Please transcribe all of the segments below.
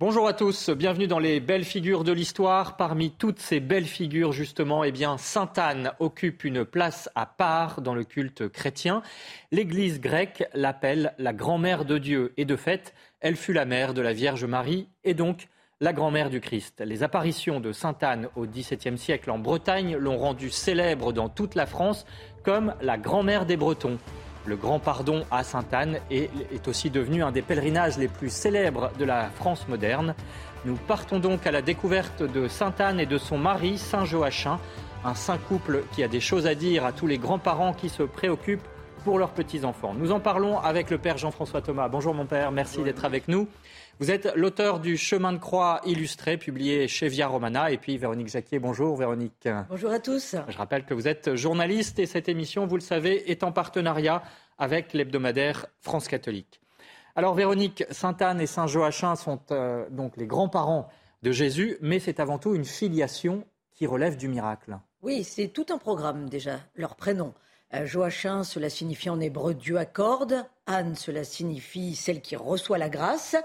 Bonjour à tous, bienvenue dans les belles figures de l'histoire. Parmi toutes ces belles figures, justement, eh Sainte Anne occupe une place à part dans le culte chrétien. L'Église grecque l'appelle la grand-mère de Dieu et de fait, elle fut la mère de la Vierge Marie et donc la grand-mère du Christ. Les apparitions de Sainte Anne au XVIIe siècle en Bretagne l'ont rendue célèbre dans toute la France comme la grand-mère des Bretons. Le Grand Pardon à Sainte-Anne est, est aussi devenu un des pèlerinages les plus célèbres de la France moderne. Nous partons donc à la découverte de Sainte-Anne et de son mari, Saint Joachim, un saint couple qui a des choses à dire à tous les grands-parents qui se préoccupent pour leurs petits-enfants. Nous en parlons avec le Père Jean-François Thomas. Bonjour mon Père, merci d'être avec nous. Vous êtes l'auteur du Chemin de croix illustré, publié chez Via Romana. Et puis Véronique Jacquier, bonjour Véronique. Bonjour à tous. Je rappelle que vous êtes journaliste et cette émission, vous le savez, est en partenariat avec l'hebdomadaire France catholique. Alors Véronique, Sainte Anne et Saint Joachim sont euh, donc les grands-parents de Jésus, mais c'est avant tout une filiation qui relève du miracle. Oui, c'est tout un programme déjà, leur prénom. Euh, Joachim, cela signifie en hébreu Dieu accorde. Anne, cela signifie celle qui reçoit la grâce.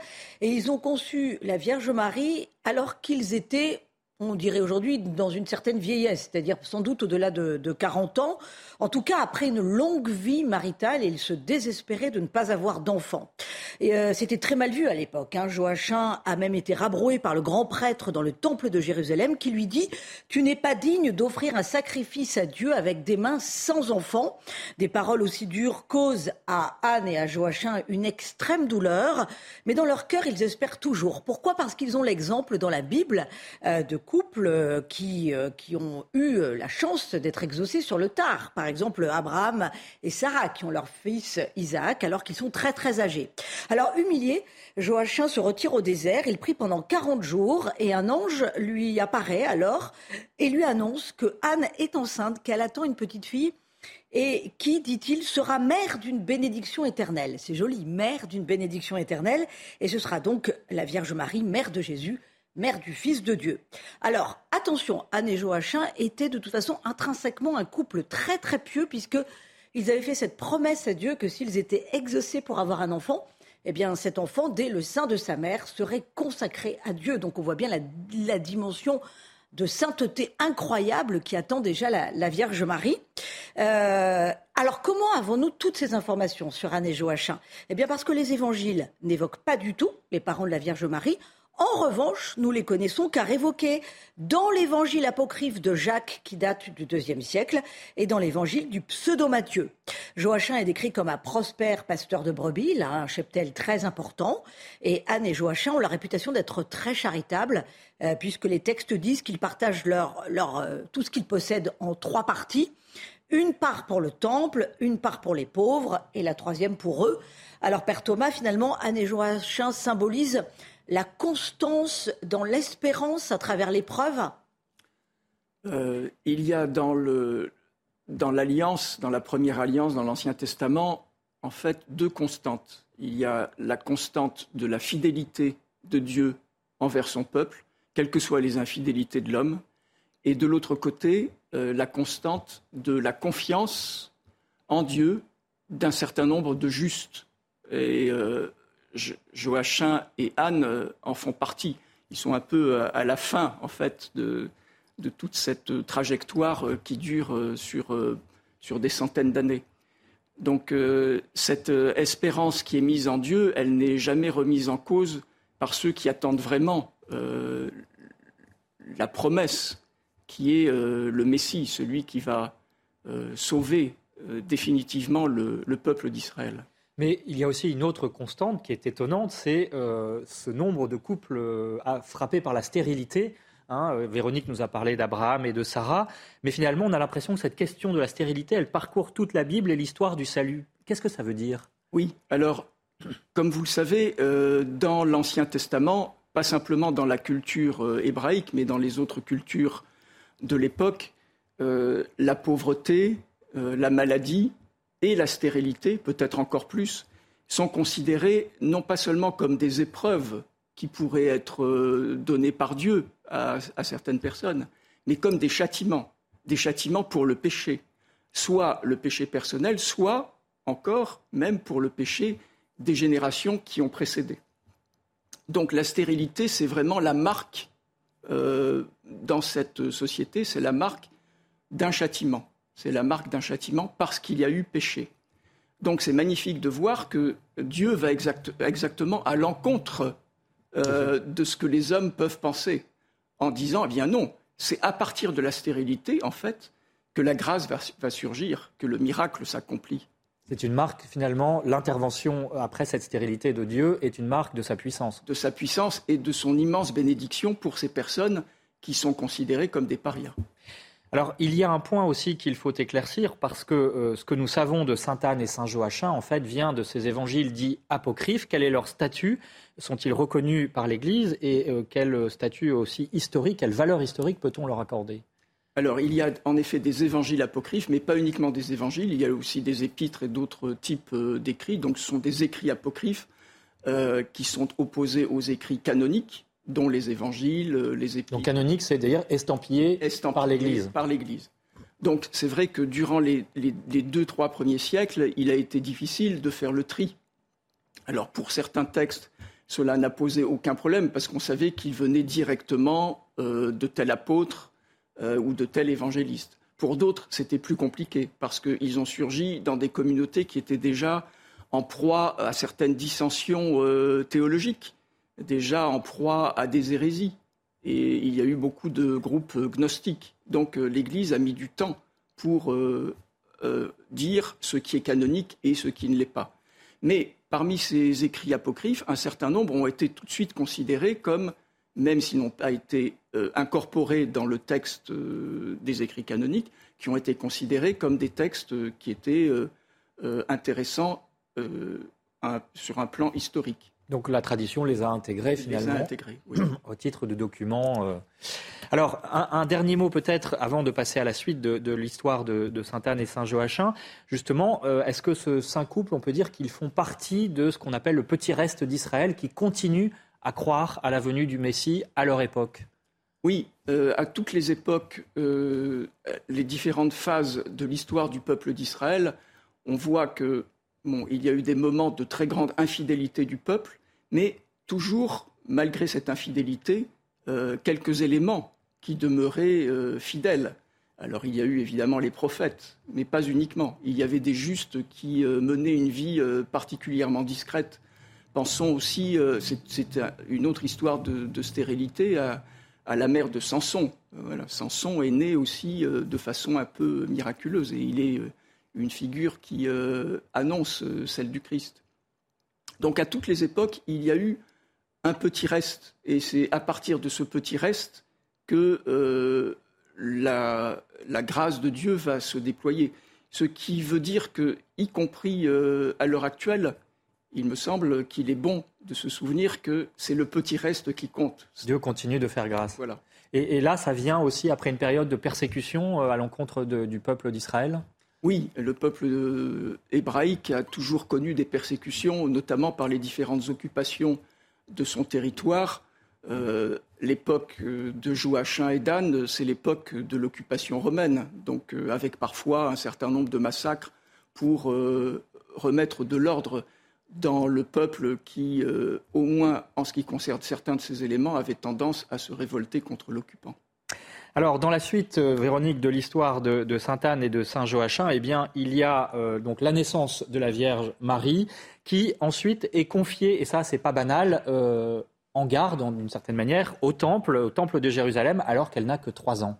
Et ils ont conçu la Vierge Marie alors qu'ils étaient on dirait aujourd'hui, dans une certaine vieillesse, c'est-à-dire sans doute au-delà de, de, 40 ans. En tout cas, après une longue vie maritale, il se désespérait de ne pas avoir d'enfants. Et euh, c'était très mal vu à l'époque. Hein. Joachim a même été rabroué par le grand prêtre dans le temple de Jérusalem qui lui dit Tu n'es pas digne d'offrir un sacrifice à Dieu avec des mains sans enfants. Des paroles aussi dures causent à Anne et à Joachim une extrême douleur, mais dans leur cœur, ils espèrent toujours. Pourquoi? Parce qu'ils ont l'exemple dans la Bible euh, de couples euh, qui, euh, qui ont eu euh, la chance d'être exaucés sur le tard. Par exemple, Abraham et Sarah, qui ont leur fils Isaac, alors qu'ils sont très très âgés. Alors, humilié, Joachim se retire au désert. Il prie pendant 40 jours et un ange lui apparaît alors et lui annonce que Anne est enceinte, qu'elle attend une petite fille et qui, dit-il, sera mère d'une bénédiction éternelle. C'est joli, mère d'une bénédiction éternelle. Et ce sera donc la Vierge Marie, mère de Jésus, mère du Fils de Dieu. Alors, attention, Anne et Joachim étaient de toute façon intrinsèquement un couple très très pieux, puisqu'ils avaient fait cette promesse à Dieu que s'ils étaient exaucés pour avoir un enfant, eh bien cet enfant, dès le sein de sa mère, serait consacré à Dieu. Donc on voit bien la, dimension de sainteté incroyable qui attend déjà la, Vierge Marie. Euh, alors comment avons-nous toutes ces informations sur Anne et Joachim? Eh bien parce que les évangiles n'évoquent pas du tout les parents de la Vierge Marie. En revanche, nous les connaissons car évoqués dans l'évangile apocryphe de Jacques qui date du IIe siècle et dans l'évangile du pseudo-Matthieu. Joachim est décrit comme un prospère pasteur de brebis, il a un cheptel très important et Anne et Joachim ont la réputation d'être très charitables euh, puisque les textes disent qu'ils partagent leur, leur, euh, tout ce qu'ils possèdent en trois parties. Une part pour le temple, une part pour les pauvres et la troisième pour eux. Alors Père Thomas, finalement, Anne et Joachim symbolisent la constance dans l'espérance à travers l'épreuve euh, Il y a dans, l'alliance, dans la première alliance, dans l'Ancien Testament, en fait, deux constantes. Il y a la constante de la fidélité de Dieu envers son peuple, quelles que soient les infidélités de l'homme, et de l'autre côté, euh, la constante de la confiance en Dieu d'un certain nombre de justes. Et euh, Joachim et Anne euh, en font partie. Ils sont un peu euh, à la fin, en fait, de, toute cette trajectoire euh, qui dure sur des centaines d'années. Donc cette espérance qui est mise en Dieu, elle n'est jamais remise en cause par ceux qui attendent vraiment la promesse qui est le Messie, celui qui va sauver définitivement le peuple d'Israël. Mais il y a aussi une autre constante qui est étonnante, c'est euh, ce nombre de couples euh, frappés par la stérilité. Hein. Euh, Véronique nous a parlé d'Abraham et de Sarah, mais finalement on a l'impression que cette question de la stérilité, elle parcourt toute la Bible et l'histoire du salut. Qu'est-ce que ça veut dire? Oui, alors Comme vous le savez, dans l'Ancien Testament, pas simplement dans la culture hébraïque, mais dans les autres cultures de l'époque, la pauvreté, la maladie et la stérilité, peut-être encore plus, sont considérées non pas seulement comme des épreuves qui pourraient être données par Dieu à, à certaines personnes, mais comme des châtiments, des châtiments pour le péché, soit le péché personnel, soit encore même pour le péché des générations qui ont précédé. Donc la stérilité, c'est vraiment la marque euh, dans cette société, c'est la marque d'un châtiment. C'est la marque d'un châtiment parce qu'il y a eu péché. Donc c'est magnifique de voir que Dieu va exactement à l'encontre euh, de ce que les hommes peuvent penser, en disant, eh bien non, c'est à partir de la stérilité, en fait, que la grâce va surgir, que le miracle s'accomplit. C'est une marque, finalement, l'intervention après cette stérilité de Dieu est une marque de sa puissance. De sa puissance et de son immense bénédiction pour ces personnes qui sont considérées comme des parias. Alors, il y a un point aussi qu'il faut éclaircir, parce que euh, ce que nous savons de Sainte Anne et Saint Joachim, en fait, vient de ces évangiles dits apocryphes. Quel est leur statut? Sont-ils reconnus par l'Église? Et euh, quel statut aussi historique, quelle valeur historique peut-on leur accorder? Alors, il y a en effet des évangiles apocryphes, mais pas uniquement des évangiles. Il y a aussi des épîtres et d'autres types euh, d'écrits. Donc, ce sont des écrits apocryphes qui sont opposés aux écrits canoniques, dont les évangiles, euh, les épîtres. Donc, canonique, c'est d'ailleurs estampillé, par l'Église. Par l'Église. Donc, c'est vrai que durant les, les, deux, trois premiers siècles, il a été difficile de faire le tri. Alors, pour certains textes, cela n'a posé aucun problème parce qu'on savait qu'ils venaient directement de tel apôtre euh, ou de tel évangéliste. Pour d'autres, c'était plus compliqué parce qu'ils ont surgi dans des communautés qui étaient déjà en proie à certaines dissensions euh, théologiques, déjà en proie à des hérésies. Et il y a eu beaucoup de groupes gnostiques. Donc euh, l'Église a mis du temps pour dire ce qui est canonique et ce qui ne l'est pas. Mais parmi ces écrits apocryphes, un certain nombre ont été tout de suite considérés comme même s'ils n'ont pas été euh, incorporés dans le texte euh, des écrits canoniques, qui ont été considérés comme des textes euh, qui étaient intéressants sur un plan historique. Donc la tradition les a intégrés finalement les a intégrés, oui. au titre de documents. Alors un, dernier mot peut-être avant de passer à la suite de, l'histoire de, Sainte Anne et Saint Joachim. Justement, est-ce que ce saint couple, on peut dire qu'ils font partie de ce qu'on appelle le petit reste d'Israël qui continue à croire à la venue du Messie à leur époque? Oui, euh, à toutes les époques, euh, les différentes phases de l'histoire du peuple d'Israël, on voit que bon, il y a eu des moments de très grande infidélité du peuple, mais toujours, malgré cette infidélité, euh, quelques éléments qui demeuraient fidèles. Alors il y a eu évidemment les prophètes, mais pas uniquement. Il y avait des justes qui menaient une vie particulièrement discrète Pensons aussi, euh, c'est une autre histoire de, stérilité, à, la mère de Samson. Voilà, Samson est né aussi euh, de façon un peu miraculeuse et il est euh, une figure qui annonce celle du Christ. Donc à toutes les époques, il y a eu un petit reste et c'est à partir de ce petit reste que la, la, grâce de Dieu va se déployer. Ce qui veut dire que, y compris à l'heure actuelle, il me semble qu'il est bon de se souvenir que c'est le petit reste qui compte. Dieu continue de faire grâce. Voilà. Et, là, ça vient aussi après une période de persécution euh, à l'encontre du peuple d'Israël? Oui, le peuple euh, hébraïque a toujours connu des persécutions, notamment par les différentes occupations de son territoire. Euh, l'époque de Joachim et d'Anne, c'est l'époque de l'occupation romaine, donc avec parfois un certain nombre de massacres pour remettre de l'ordre dans le peuple qui, euh, au moins en ce qui concerne certains de ces éléments, avait tendance à se révolter contre l'occupant. Alors, dans la suite, euh, Véronique, de l'histoire de, Sainte Anne et de Saint Joachim, eh bien, il y a euh, donc la naissance de la Vierge Marie, qui ensuite est confiée, et ça, c'est pas banal, en garde, d'une certaine manière, au temple, au temple de Jérusalem, alors qu'elle n'a que trois ans.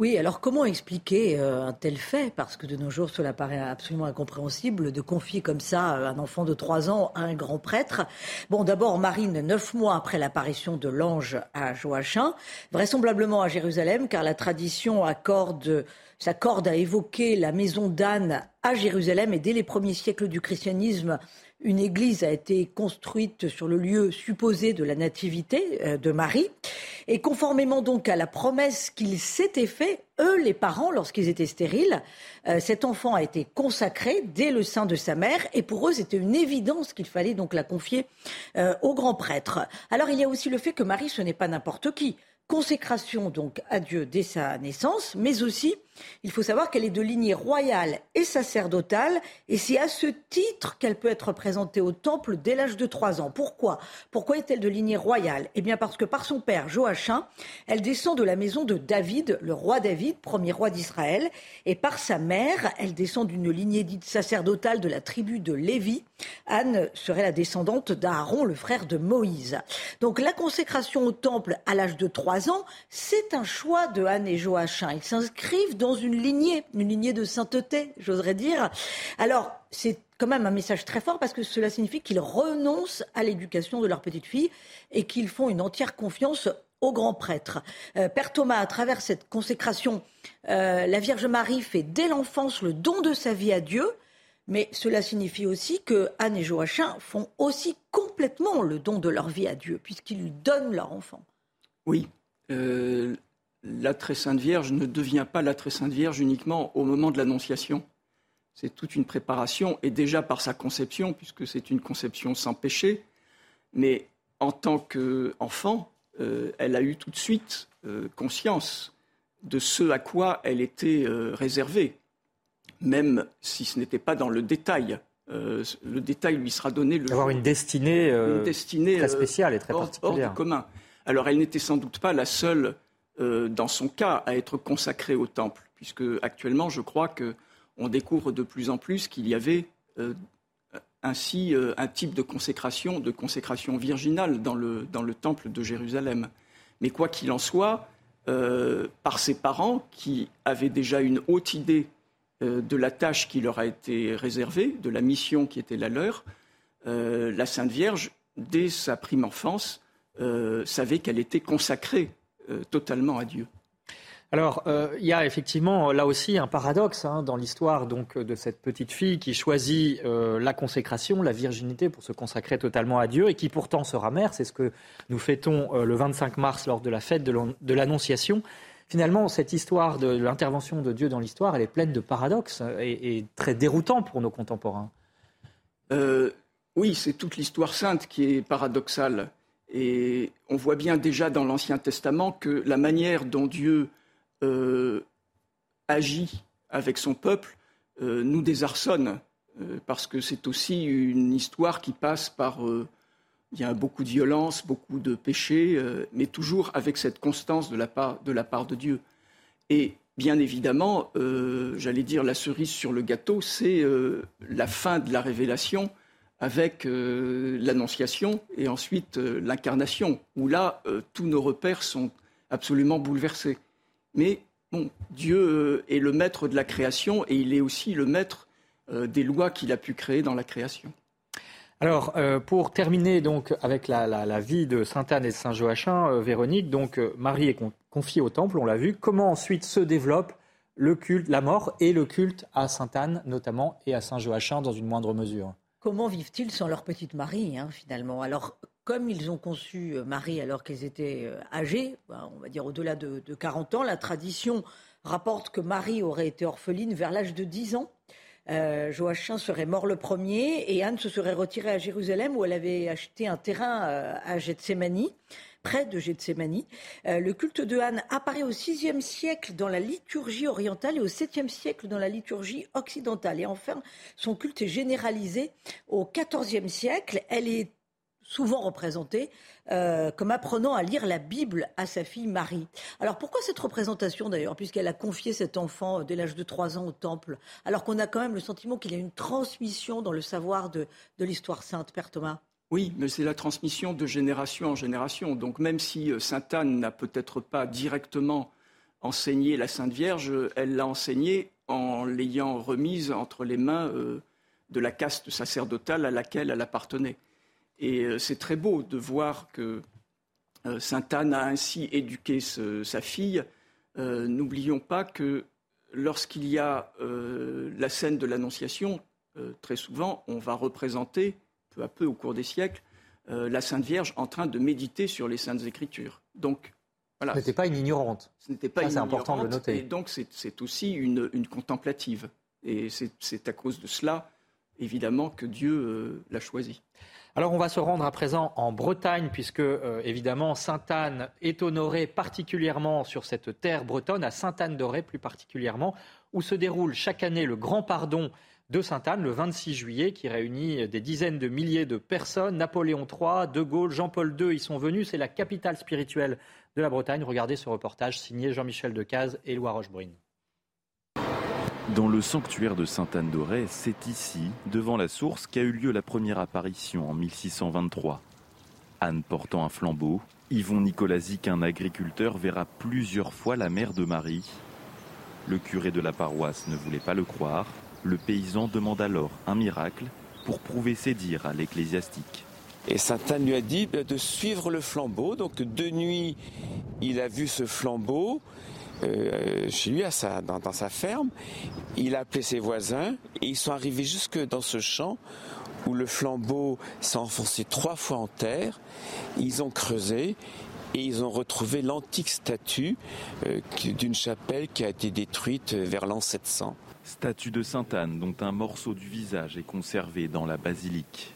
Oui, alors comment expliquer euh, un tel fait? Parce que de nos jours, cela paraît absolument incompréhensible de confier comme ça euh, un enfant de 3 ans à un grand prêtre. Bon, d'abord, Marine, neuf mois après l'apparition de l'ange à Joachim, vraisemblablement à Jérusalem, car la tradition accorde, s'accorde à évoquer la maison d'Anne à Jérusalem, et dès les premiers siècles du christianisme, une église a été construite sur le lieu supposé de la nativité euh, de Marie. Et conformément donc à la promesse qu'ils s'étaient fait, eux, les parents, lorsqu'ils étaient stériles, euh, cet enfant a été consacré dès le sein de sa mère. Et pour eux, c'était une évidence qu'il fallait donc la confier euh, au grand prêtre. Alors il y a aussi le fait que Marie, ce n'est pas n'importe qui consécration donc à Dieu dès sa naissance, mais aussi il faut savoir qu'elle est de lignée royale et sacerdotale, et c'est à ce titre qu'elle peut être présentée au temple dès l'âge de trois ans. Pourquoi? Pourquoi est-elle de lignée royale? Eh bien parce que par son père Joachim, elle descend de la maison de David, le roi David, premier roi d'Israël, et par sa mère, elle descend d'une lignée dite sacerdotale de la tribu de Lévi. Anne serait la descendante d'Aaron, le frère de Moïse. Donc la consécration au temple à l'âge de trois ans, c'est un choix de Anne et Joachim. Ils s'inscrivent dans une lignée, une lignée de sainteté, j'oserais dire. Alors, c'est quand même un message très fort parce que cela signifie qu'ils renoncent à l'éducation de leur petite fille et qu'ils font une entière confiance au grand prêtre. Euh, Père Thomas, à travers cette consécration, euh, la Vierge Marie fait dès l'enfance le don de sa vie à Dieu, mais cela signifie aussi que Anne et Joachim font aussi complètement le don de leur vie à Dieu, puisqu'ils lui donnent leur enfant. Oui. Euh, la très sainte Vierge ne devient pas la très sainte Vierge uniquement au moment de l'Annonciation. C'est toute une préparation, et déjà par sa conception, puisque c'est une conception sans péché, mais en tant qu'enfant, euh, elle a eu tout de suite euh, conscience de ce à quoi elle était euh, réservée, même si ce n'était pas dans le détail. le détail lui sera donné le Avoir une destinée, très spéciale et très particulière. Hors du commun. Alors elle n'était sans doute pas la seule euh, dans son cas, à être consacré au temple, puisque actuellement, je crois qu'on découvre de plus en plus qu'il y avait euh, ainsi euh, un type de consécration, de consécration virginale dans le, dans le temple de Jérusalem. Mais quoi qu'il en soit, par ses parents, qui avaient déjà une haute idée de la tâche qui leur a été réservée, de la mission qui était la leur, la Sainte Vierge, dès sa prime enfance, savait qu'elle était consacrée totalement à Dieu. Alors, euh, il y a effectivement là aussi un paradoxe hein, dans l'histoire donc de cette petite fille qui choisit euh, la consécration, la virginité pour se consacrer totalement à Dieu et qui pourtant sera mère. C'est ce que nous fêtons le 25 mars lors de la fête de l'Annonciation. Finalement, cette histoire de, l'intervention de Dieu dans l'histoire, elle est pleine de paradoxes et, et très déroutant pour nos contemporains. oui, c'est toute l'histoire sainte qui est paradoxale. Et on voit bien déjà dans l'Ancien Testament que la manière dont Dieu euh, agit avec son peuple euh, nous désarçonne, euh, parce que c'est aussi une histoire qui passe par... beaucoup de violence, beaucoup de péchés, mais toujours avec cette constance de, la part de Dieu. Et bien évidemment, j'allais dire la cerise sur le gâteau, c'est la fin de la révélation avec euh, l'Annonciation et ensuite euh, l'incarnation, où là, euh, tous nos repères sont absolument bouleversés. Mais bon, Dieu est le maître de la création et il est aussi le maître des lois qu'il a pu créer dans la création. Alors, pour terminer donc avec la, vie de Sainte Anne et de Saint Joachim, Véronique, donc Marie est confiée au temple, on l'a vu. Comment ensuite se développe le culte, la mort et le culte à Sainte Anne notamment et à Saint Joachim dans une moindre mesure? Comment vivent-ils sans leur petite Marie, hein, finalement? Alors, comme ils ont conçu euh, Marie alors qu'ils étaient euh, âgés, ben, on va dire au-delà de, 40 ans, la tradition rapporte que Marie aurait été orpheline vers l'âge de 10 ans. Euh, Joachim serait mort le premier et Anne se serait retirée à Jérusalem où elle avait acheté un terrain à Gethsemane près de Gethsemane. Euh, le culte de Anne apparaît au VIe siècle dans la liturgie orientale et au VIIe siècle dans la liturgie occidentale. Et enfin, son culte est généralisé au XIVe siècle. Elle est souvent représentée euh, comme apprenant à lire la Bible à sa fille Marie. Alors pourquoi cette représentation d'ailleurs, puisqu'elle a confié cet enfant dès l'âge de 3 ans au temple, alors qu'on a quand même le sentiment qu'il y a une transmission dans le savoir de, de l'histoire sainte, Père Thomas? Oui, mais c'est la transmission de génération en génération. Donc même si euh, Sainte Anne n'a peut-être pas directement enseigné la Sainte Vierge, elle l'a enseignée en l'ayant remise entre les mains de la caste sacerdotale à laquelle elle appartenait. Et c'est très beau de voir que Sainte Anne a ainsi éduqué sa fille. N'oublions pas que lorsqu'il y a la scène de l'Annonciation, très souvent, on va représenter, peu à peu au cours des siècles, la Sainte Vierge en train de méditer sur les Saintes Écritures. Donc, ce n'était pas une ignorante. Ce n'était pas C'est important de le noter. Et donc, c'est aussi une, contemplative. Et c'est à cause de cela, évidemment, que Dieu euh, l'a choisie. Alors on va se rendre à présent en Bretagne puisque euh, évidemment Sainte-Anne est honorée particulièrement sur cette terre bretonne, à Sainte-Anne-d'Auray plus particulièrement, où se déroule chaque année le Grand Pardon de Sainte-Anne le 26 juillet qui réunit des dizaines de milliers de personnes. Napoléon III, De Gaulle, Jean-Paul II y sont venus. C'est la capitale spirituelle de la Bretagne. Regardez ce reportage signé Jean-Michel Decaze et Éloi Rochebrune. Dans le sanctuaire de Sainte-Anne-d'Auray, c'est ici, devant la source, qu'a eu lieu la première apparition en 1623. Anne portant un flambeau, Yvon Nicolasic, un agriculteur, verra plusieurs fois la mère de Marie. Le curé de la paroisse ne voulait pas le croire. Le paysan demande alors un miracle pour prouver ses dires à l'ecclésiastique. Et Sainte Anne lui a dit de suivre le flambeau. Donc de nuit, il a vu ce flambeau euh, chez lui, dans, sa ferme. Il a appelé ses voisins et ils sont arrivés jusque dans ce champ où le flambeau s'est enfoncé trois fois en terre. Ils ont creusé et ils ont retrouvé l'antique statue euh, d'une chapelle qui a été détruite vers l'an 700. Statue de Sainte Anne dont un morceau du visage est conservé dans la basilique.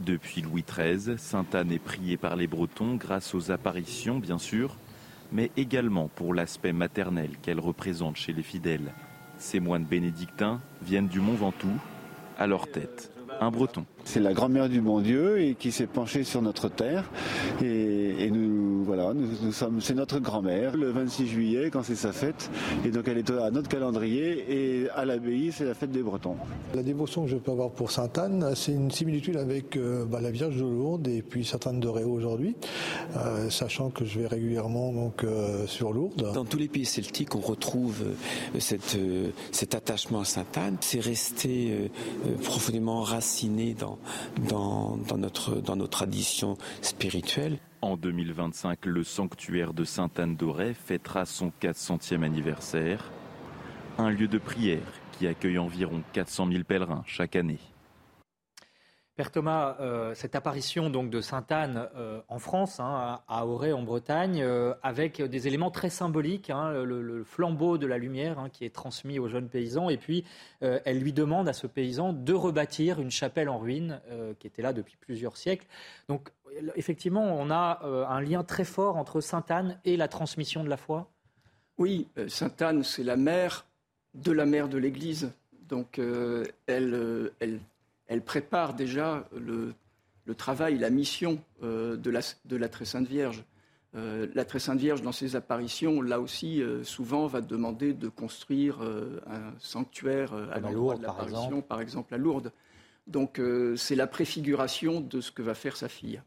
Depuis Louis XIII, Sainte Anne est priée par les Bretons grâce aux apparitions bien sûr, mais également pour l'aspect maternel qu'elle représente chez les fidèles. Ces moines bénédictins viennent du Mont Ventoux, à leur tête un breton. C'est la grand-mère du bon Dieu qui s'est penchée sur notre terre. Et, nous, voilà, nous, sommes, c'est notre grand-mère. Le 26 juillet, quand c'est sa fête, et donc elle est à notre calendrier. Et à l'abbaye, c'est la fête des Bretons. La dévotion que je peux avoir pour Sainte Anne, c'est une similitude avec euh, bah, la Vierge de Lourdes et puis Sainte Anne de Réau aujourd'hui, euh, sachant que je vais régulièrement donc euh, sur Lourdes. Dans tous les pays celtiques, on retrouve cette, cet attachement à Sainte Anne. C'est resté profondément raciné dans dans, notre, dans nos traditions spirituelles. En 2025, le sanctuaire de Sainte-Anne d'Auray fêtera son 400e anniversaire. Un lieu de prière qui accueille environ 400 000 pèlerins chaque année. Père Thomas, euh, cette apparition donc de Sainte Anne euh, en France, hein, à Auray en Bretagne, euh, avec des éléments très symboliques, hein, le, flambeau de la lumière hein, qui est transmis aux jeunes paysans, et puis elle lui demande à ce paysan de rebâtir une chapelle en ruine qui était là depuis plusieurs siècles. Donc effectivement, on a un lien très fort entre Sainte Anne et la transmission de la foi? Oui, Sainte Anne, c'est la mère de la mère de l'Église. Donc elle, elle elle prépare déjà le, travail, la mission euh, de, la, Très Sainte Vierge. Euh, la Très Sainte Vierge, dans ses apparitions, là aussi, euh, souvent va demander de construire un sanctuaire à l'endroit de l'apparition, par exemple à Lourdes. Donc c'est la préfiguration de ce que va faire sa fille.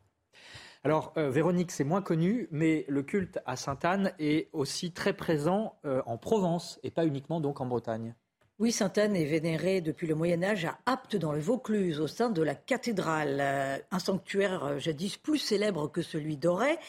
Alors, Véronique, c'est moins connu, mais le culte à Sainte-Anne est aussi très présent en Provence et pas uniquement donc en Bretagne. Oui, Sainte-Anne est vénérée depuis le Moyen Âge à Apte dans le Vaucluse, au sein de la cathédrale, euh, un sanctuaire euh, jadis plus célèbre que celui d'Auray.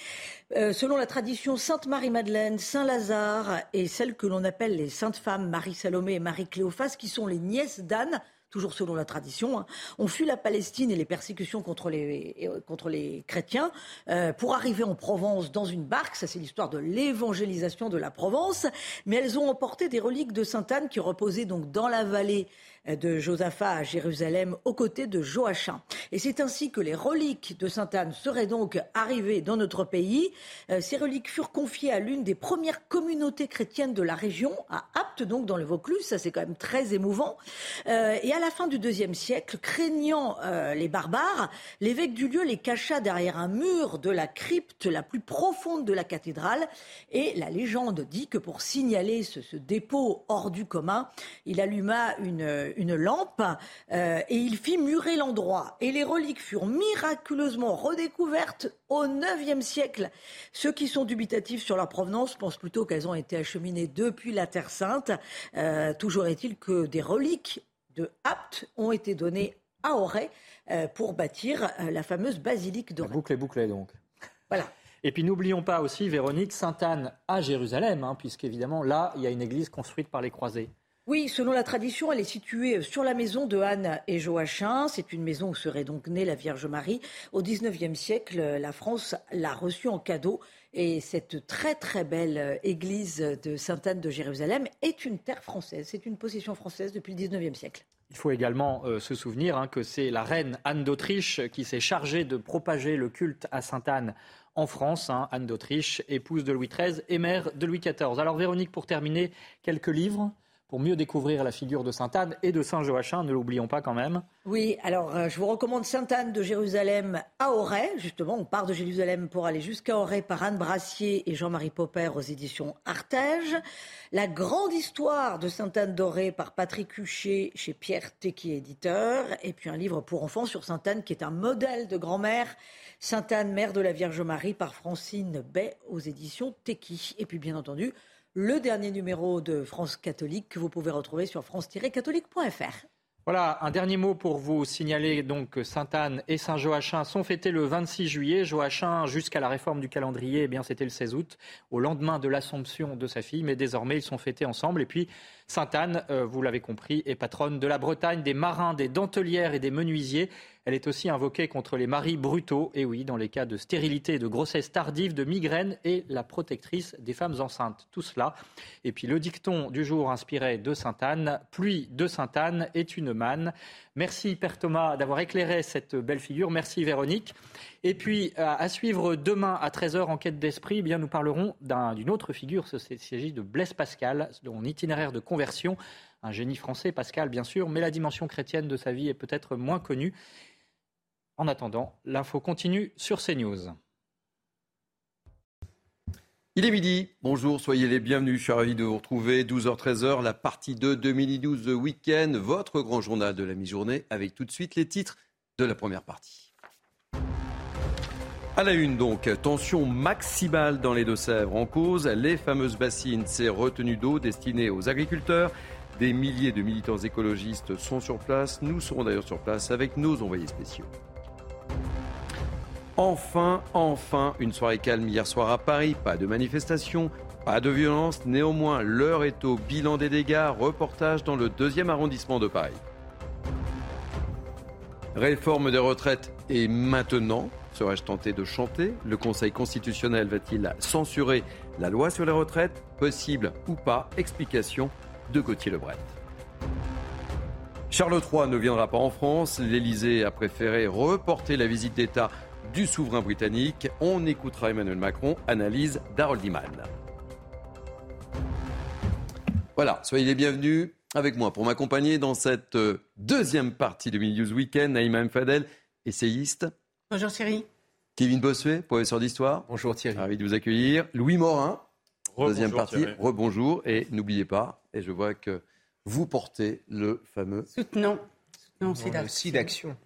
Euh, selon la tradition, Sainte Marie-Madeleine, Saint Lazare et celles que l'on appelle les saintes femmes Marie-Salomé et Marie-Cléophas, qui sont les nièces d'Anne, toujours selon la tradition, hein, ont fui la Palestine et les persécutions contre les, euh, contre les chrétiens euh, pour arriver en Provence dans une barque. Ça, c'est l'histoire de l'évangélisation de la Provence. Mais elles ont emporté des reliques de Sainte Anne qui reposaient donc dans la vallée de Josaphat à Jérusalem aux côtés de Joachim. Et c'est ainsi que les reliques de Sainte Anne seraient donc arrivées dans notre pays. Euh, ces reliques furent confiées à l'une des premières communautés chrétiennes de la région, à Apt, donc dans le Vaucluse. Ça, c'est quand même très émouvant. Euh, et à la fin du deuxième siècle, craignant euh, les barbares, l'évêque du lieu les cacha derrière un mur de la crypte la plus profonde de la cathédrale. Et la légende dit que pour signaler ce, ce dépôt hors du commun, il alluma une, une lampe et il fit murer l'endroit. Et les reliques furent miraculeusement redécouvertes au IXe siècle. Ceux qui sont dubitatifs sur leur provenance pensent plutôt qu'elles ont été acheminées depuis la Terre Sainte. toujours est-il que des reliques de Apt ont été données à Auray pour bâtir la fameuse basilique d'Auray. Boucle est bouclée donc. Voilà. Et puis n'oublions pas aussi, Véronique, Sainte-Anne à Jérusalem, hein, puisqu'évidemment là, il y a une église construite par les croisés. Oui, selon la tradition, elle est située sur la maison de Anne et Joachim. C'est une maison où serait donc née la Vierge Marie. Au XIXe siècle, la France l'a reçue en cadeau. Et cette très très belle église de Sainte-Anne de Jérusalem est une terre française. C'est une possession française depuis le XIXe siècle. Il faut également euh, se souvenir hein, que c'est la reine Anne d'Autriche qui s'est chargée de propager le culte à Sainte-Anne en France, hein, Anne d'Autriche, épouse de Louis XIII et mère de Louis XIV. Alors Véronique, pour terminer, quelques livres pour mieux découvrir la figure de Sainte Anne et de Saint Joachim, ne l'oublions pas quand même. Oui, alors euh, je vous recommande Sainte Anne de Jérusalem à Auray, justement, on part de Jérusalem pour aller jusqu'à Auray par Anne Brassier et Jean-Marie Popper aux éditions Artege. La grande histoire de Sainte Anne d'Auray par Patrick Huchet chez Pierre Tequi éditeur, et puis un livre pour enfants sur Sainte Anne qui est un modèle de grand-mère. Sainte Anne, mère de la Vierge Marie par Francine Bay aux éditions Tequi. Et puis bien entendu, le dernier numéro de France catholique que vous pouvez retrouver sur france-catholique.fr. Voilà, un dernier mot pour vous signaler donc que Sainte-Anne et Saint-Joachim sont fêtés le 26 juillet. Joachim, jusqu'à la réforme du calendrier, eh bien c'était le 16 août, au lendemain de l'Assomption de sa fille, mais désormais ils sont fêtés ensemble. Et puis Sainte-Anne, euh, vous l'avez compris, est patronne de la Bretagne, des marins, des dentelières et des menuisiers. Elle est aussi invoquée contre les maris brutaux, et oui, dans les cas de stérilité, de grossesse tardive, de migraine, et la protectrice des femmes enceintes. Tout cela. Et puis le dicton du jour inspiré de Sainte-Anne, pluie de Sainte-Anne est une manne. Merci Père Thomas d'avoir éclairé cette belle figure. Merci Véronique. Et puis à suivre demain à 13h Enquête d'esprit, eh nous parlerons d'une autre figure. Il s'agit de Blaise Pascal, dont itinéraire de conversion. Un génie français, Pascal bien sûr, mais la dimension chrétienne de sa vie est peut-être moins connue. En attendant, l'info continue sur CNews. Il est midi, bonjour, soyez les bienvenus, je suis ravi de vous retrouver. 12h-13h, la partie 2 2012 The Weekend, votre grand journal de la mi-journée, avec tout de suite les titres de la première partie. À la une donc, tension maximale dans les Deux-Sèvres en cause, les fameuses bassines, ces retenues d'eau destinées aux agriculteurs. Des milliers de militants écologistes sont sur place, nous serons d'ailleurs sur place avec nos envoyés spéciaux. Enfin, enfin, une soirée calme hier soir à Paris. Pas de manifestation, pas de violence. Néanmoins, l'heure est au bilan des dégâts. Reportage dans le deuxième arrondissement de Paris. Réforme des retraites et maintenant Serais-je tenté de chanter Le Conseil constitutionnel va-t-il censurer la loi sur les retraites? Possible ou pas? Explication de Gauthier Lebret. Charles III ne viendra pas en France. L'Élysée a préféré reporter la visite d'État du souverain britannique. On écoutera Emmanuel Macron, analyse d'Harold Iman. Voilà, soyez les bienvenus avec moi pour m'accompagner dans cette euh, deuxième partie de News Weekend. Naïma Mfadel, essayiste. Bonjour Thierry. Kevin Bossuet, professeur d'histoire. Bonjour Thierry. Ravi de vous accueillir. Louis Morin, deuxième partie. Rebonjour. Et n'oubliez pas, et je vois que vous portez le fameux. Soutenons. Soutenons d'action.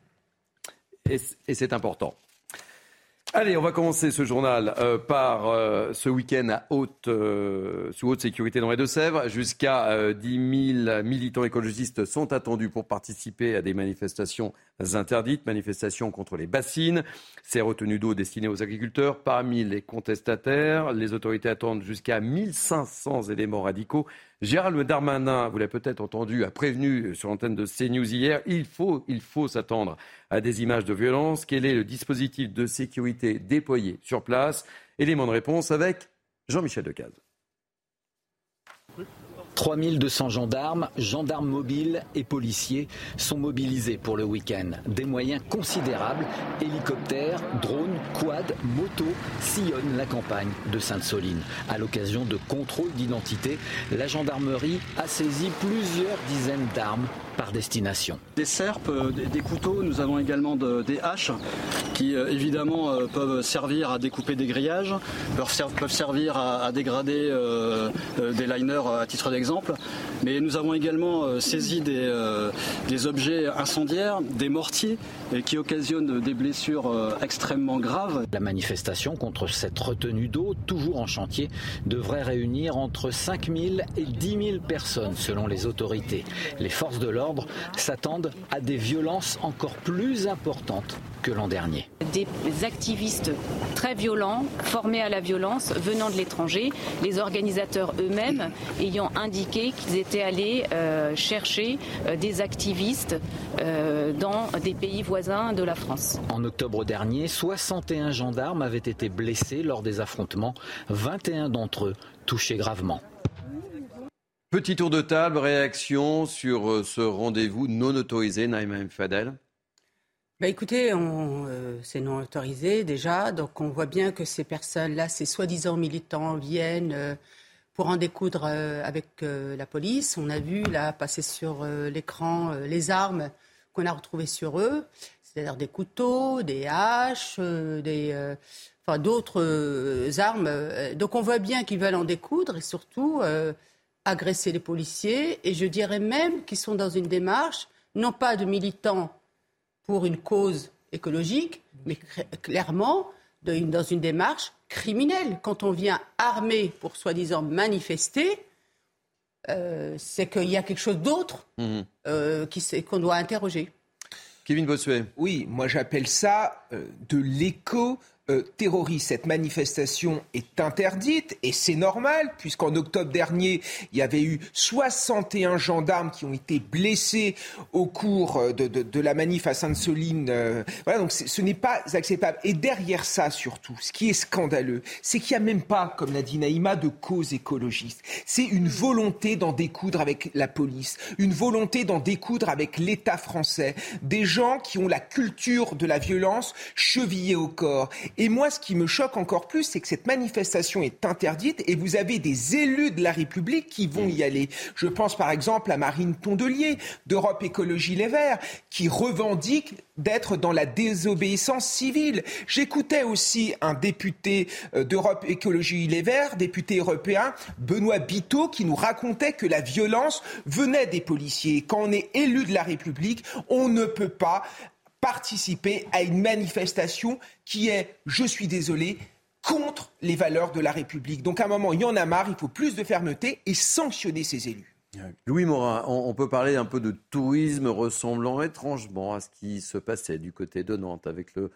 Et c'est important. Allez, on va commencer ce journal euh, par euh, ce week-end à haute, euh, sous haute sécurité dans les Deux-Sèvres. Jusqu'à 10 000 militants écologistes sont attendus pour participer à des manifestations interdites, manifestations contre les bassines, ces retenues d'eau destinées aux agriculteurs. Parmi les contestataires, les autorités attendent jusqu'à 1500 éléments radicaux Gérald Darmanin, vous l'avez peut-être entendu, a prévenu sur l'antenne de CNews hier, il faut, il faut s'attendre à des images de violence. Quel est le dispositif de sécurité déployé sur place? Élément de réponse avec Jean-Michel Decaze. 3200 gendarmes, gendarmes mobiles et policiers sont mobilisés pour le week-end. Des moyens considérables, hélicoptères, drones, quads, motos sillonnent la campagne de Sainte-Soline. À l'occasion de contrôles d'identité, la gendarmerie a saisi plusieurs dizaines d'armes par destination. Des serpes, des, couteaux, nous avons également des haches qui évidemment peuvent servir à découper des grillages, peuvent, servir à, dégrader des liners à titre d'exemple. Mais nous avons également saisi des, des objets incendiaires, des mortiers qui occasionnent des blessures extrêmement graves. La manifestation contre cette retenue d'eau, toujours en chantier, devrait réunir entre 5 000 et 10 000 personnes selon les autorités. Les forces de l'ordre s'attendent à des violences encore plus importantes que l'an dernier. Des activistes très violents, formés à la violence, venant de l'étranger, les organisateurs eux-mêmes ayant indiqué qu'ils étaient allés euh, chercher euh, des activistes euh, dans des pays voisins de la France. En octobre dernier, 61 gendarmes avaient été blessés lors des affrontements, 21 d'entre eux touchés gravement. Petit tour de table, réaction sur ce rendez-vous non autorisé, Naïma Fadel bah écoutez, euh, c'est non autorisé déjà, donc on voit bien que ces personnes-là, ces soi-disant militants, viennent euh, pour en découdre euh, avec la police. On a vu là passer sur l'écran les armes qu'on a retrouvées sur eux, c'est-à-dire des couteaux, des haches, des, enfin d'autres armes. Donc on voit bien qu'ils veulent en découdre et surtout agresser les policiers. Et je dirais même qu'ils sont dans une démarche, non pas de militants pour une cause écologique, mais clairement dans une démarche criminelle. Quand on vient armé pour soi-disant manifester, euh, c'est qu'il y a quelque chose d'autre mmh. euh, qu'on doit interroger. Kevin Bossuet. Oui, moi j'appelle ça euh, de l'écho euh, terroriste. Cette manifestation est interdite et c'est normal puisqu'en octobre dernier, il y avait eu 61 gendarmes qui ont été blessés au cours euh, de, la manif à Sainte-Soline. Euh, voilà, donc ce n'est pas acceptable. Et derrière ça, surtout, ce qui est scandaleux, c'est qu'il n'y a même pas, comme l'a dit Naïma, de cause écologiste. C'est une volonté d'en découdre avec la police, une volonté d'en découdre avec l'État français, des gens qui ont la culture de la violence chevillée au corps. Moi, ce qui me choque encore plus, c'est que cette manifestation est interdite et vous avez des élus de la République qui vont y aller. Je pense par exemple à Marine Tondelier d'Europe Écologie Les Verts, qui revendique d'être dans la désobéissance civile. J'écoutais aussi un député euh, d'Europe Écologie Les Verts, député européen, Benoît Biteau, qui nous racontait que la violence venait des policiers. Quand on est élu de la République, on ne peut pas participer à une manifestation qui est, je suis désolé, contre les valeurs de la République. Donc à un moment, il y en a marre, il faut plus de fermeté et sanctionner ces élus. Louis Morin, on, peut parler un peu de tourisme ressemblant étrangement à ce qui se passait du côté de Nantes avec le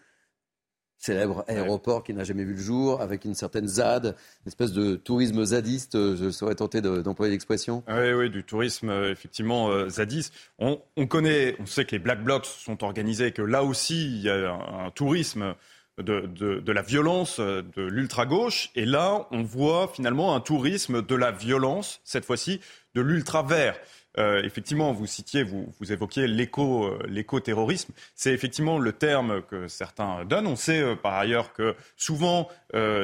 célèbre aéroport qui n'a jamais vu le jour, avec une certaine ZAD, une espèce de tourisme zadiste, je serais tenté d'employer l'expression. Oui, oui, du tourisme euh, effectivement euh, zadiste. On, connaît, on sait que les Black Blocs sont organisés, que là aussi il y a un, tourisme de, de, la violence de l'ultra-gauche, et là on voit finalement un tourisme de la violence, cette fois-ci de l'ultra-vert. Euh, effectivement, vous citiez, vous, vous évoquiez euh, l'éco-terrorisme. C'est effectivement le terme que certains donnent. On sait euh, par ailleurs que souvent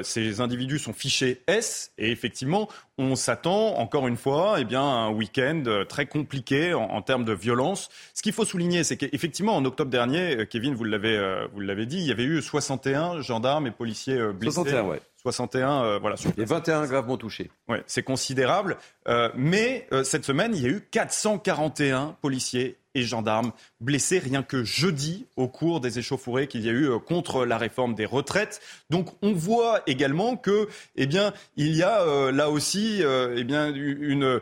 ces individus sont fichés S et effectivement, on s'attend encore une fois eh bien, à un week-end très compliqué en, termes de violence. Ce qu'il faut souligner, c'est qu'effectivement, en octobre dernier, Kevin, vous l'avez, vous l'avez dit, il y avait eu 61 gendarmes et policiers blessés. 61, ouais. 61, euh, voilà. Et 21 gravement touchés. Ouais, c'est considérable. Euh, mais euh, cette semaine, il y a eu 441 policiers et gendarmes blessés rien que jeudi au cours des échauffourées qu'il y a eu euh, contre la réforme des retraites. Donc on voit également que, eh bien, il y a euh, là aussi, euh, eh bien, une,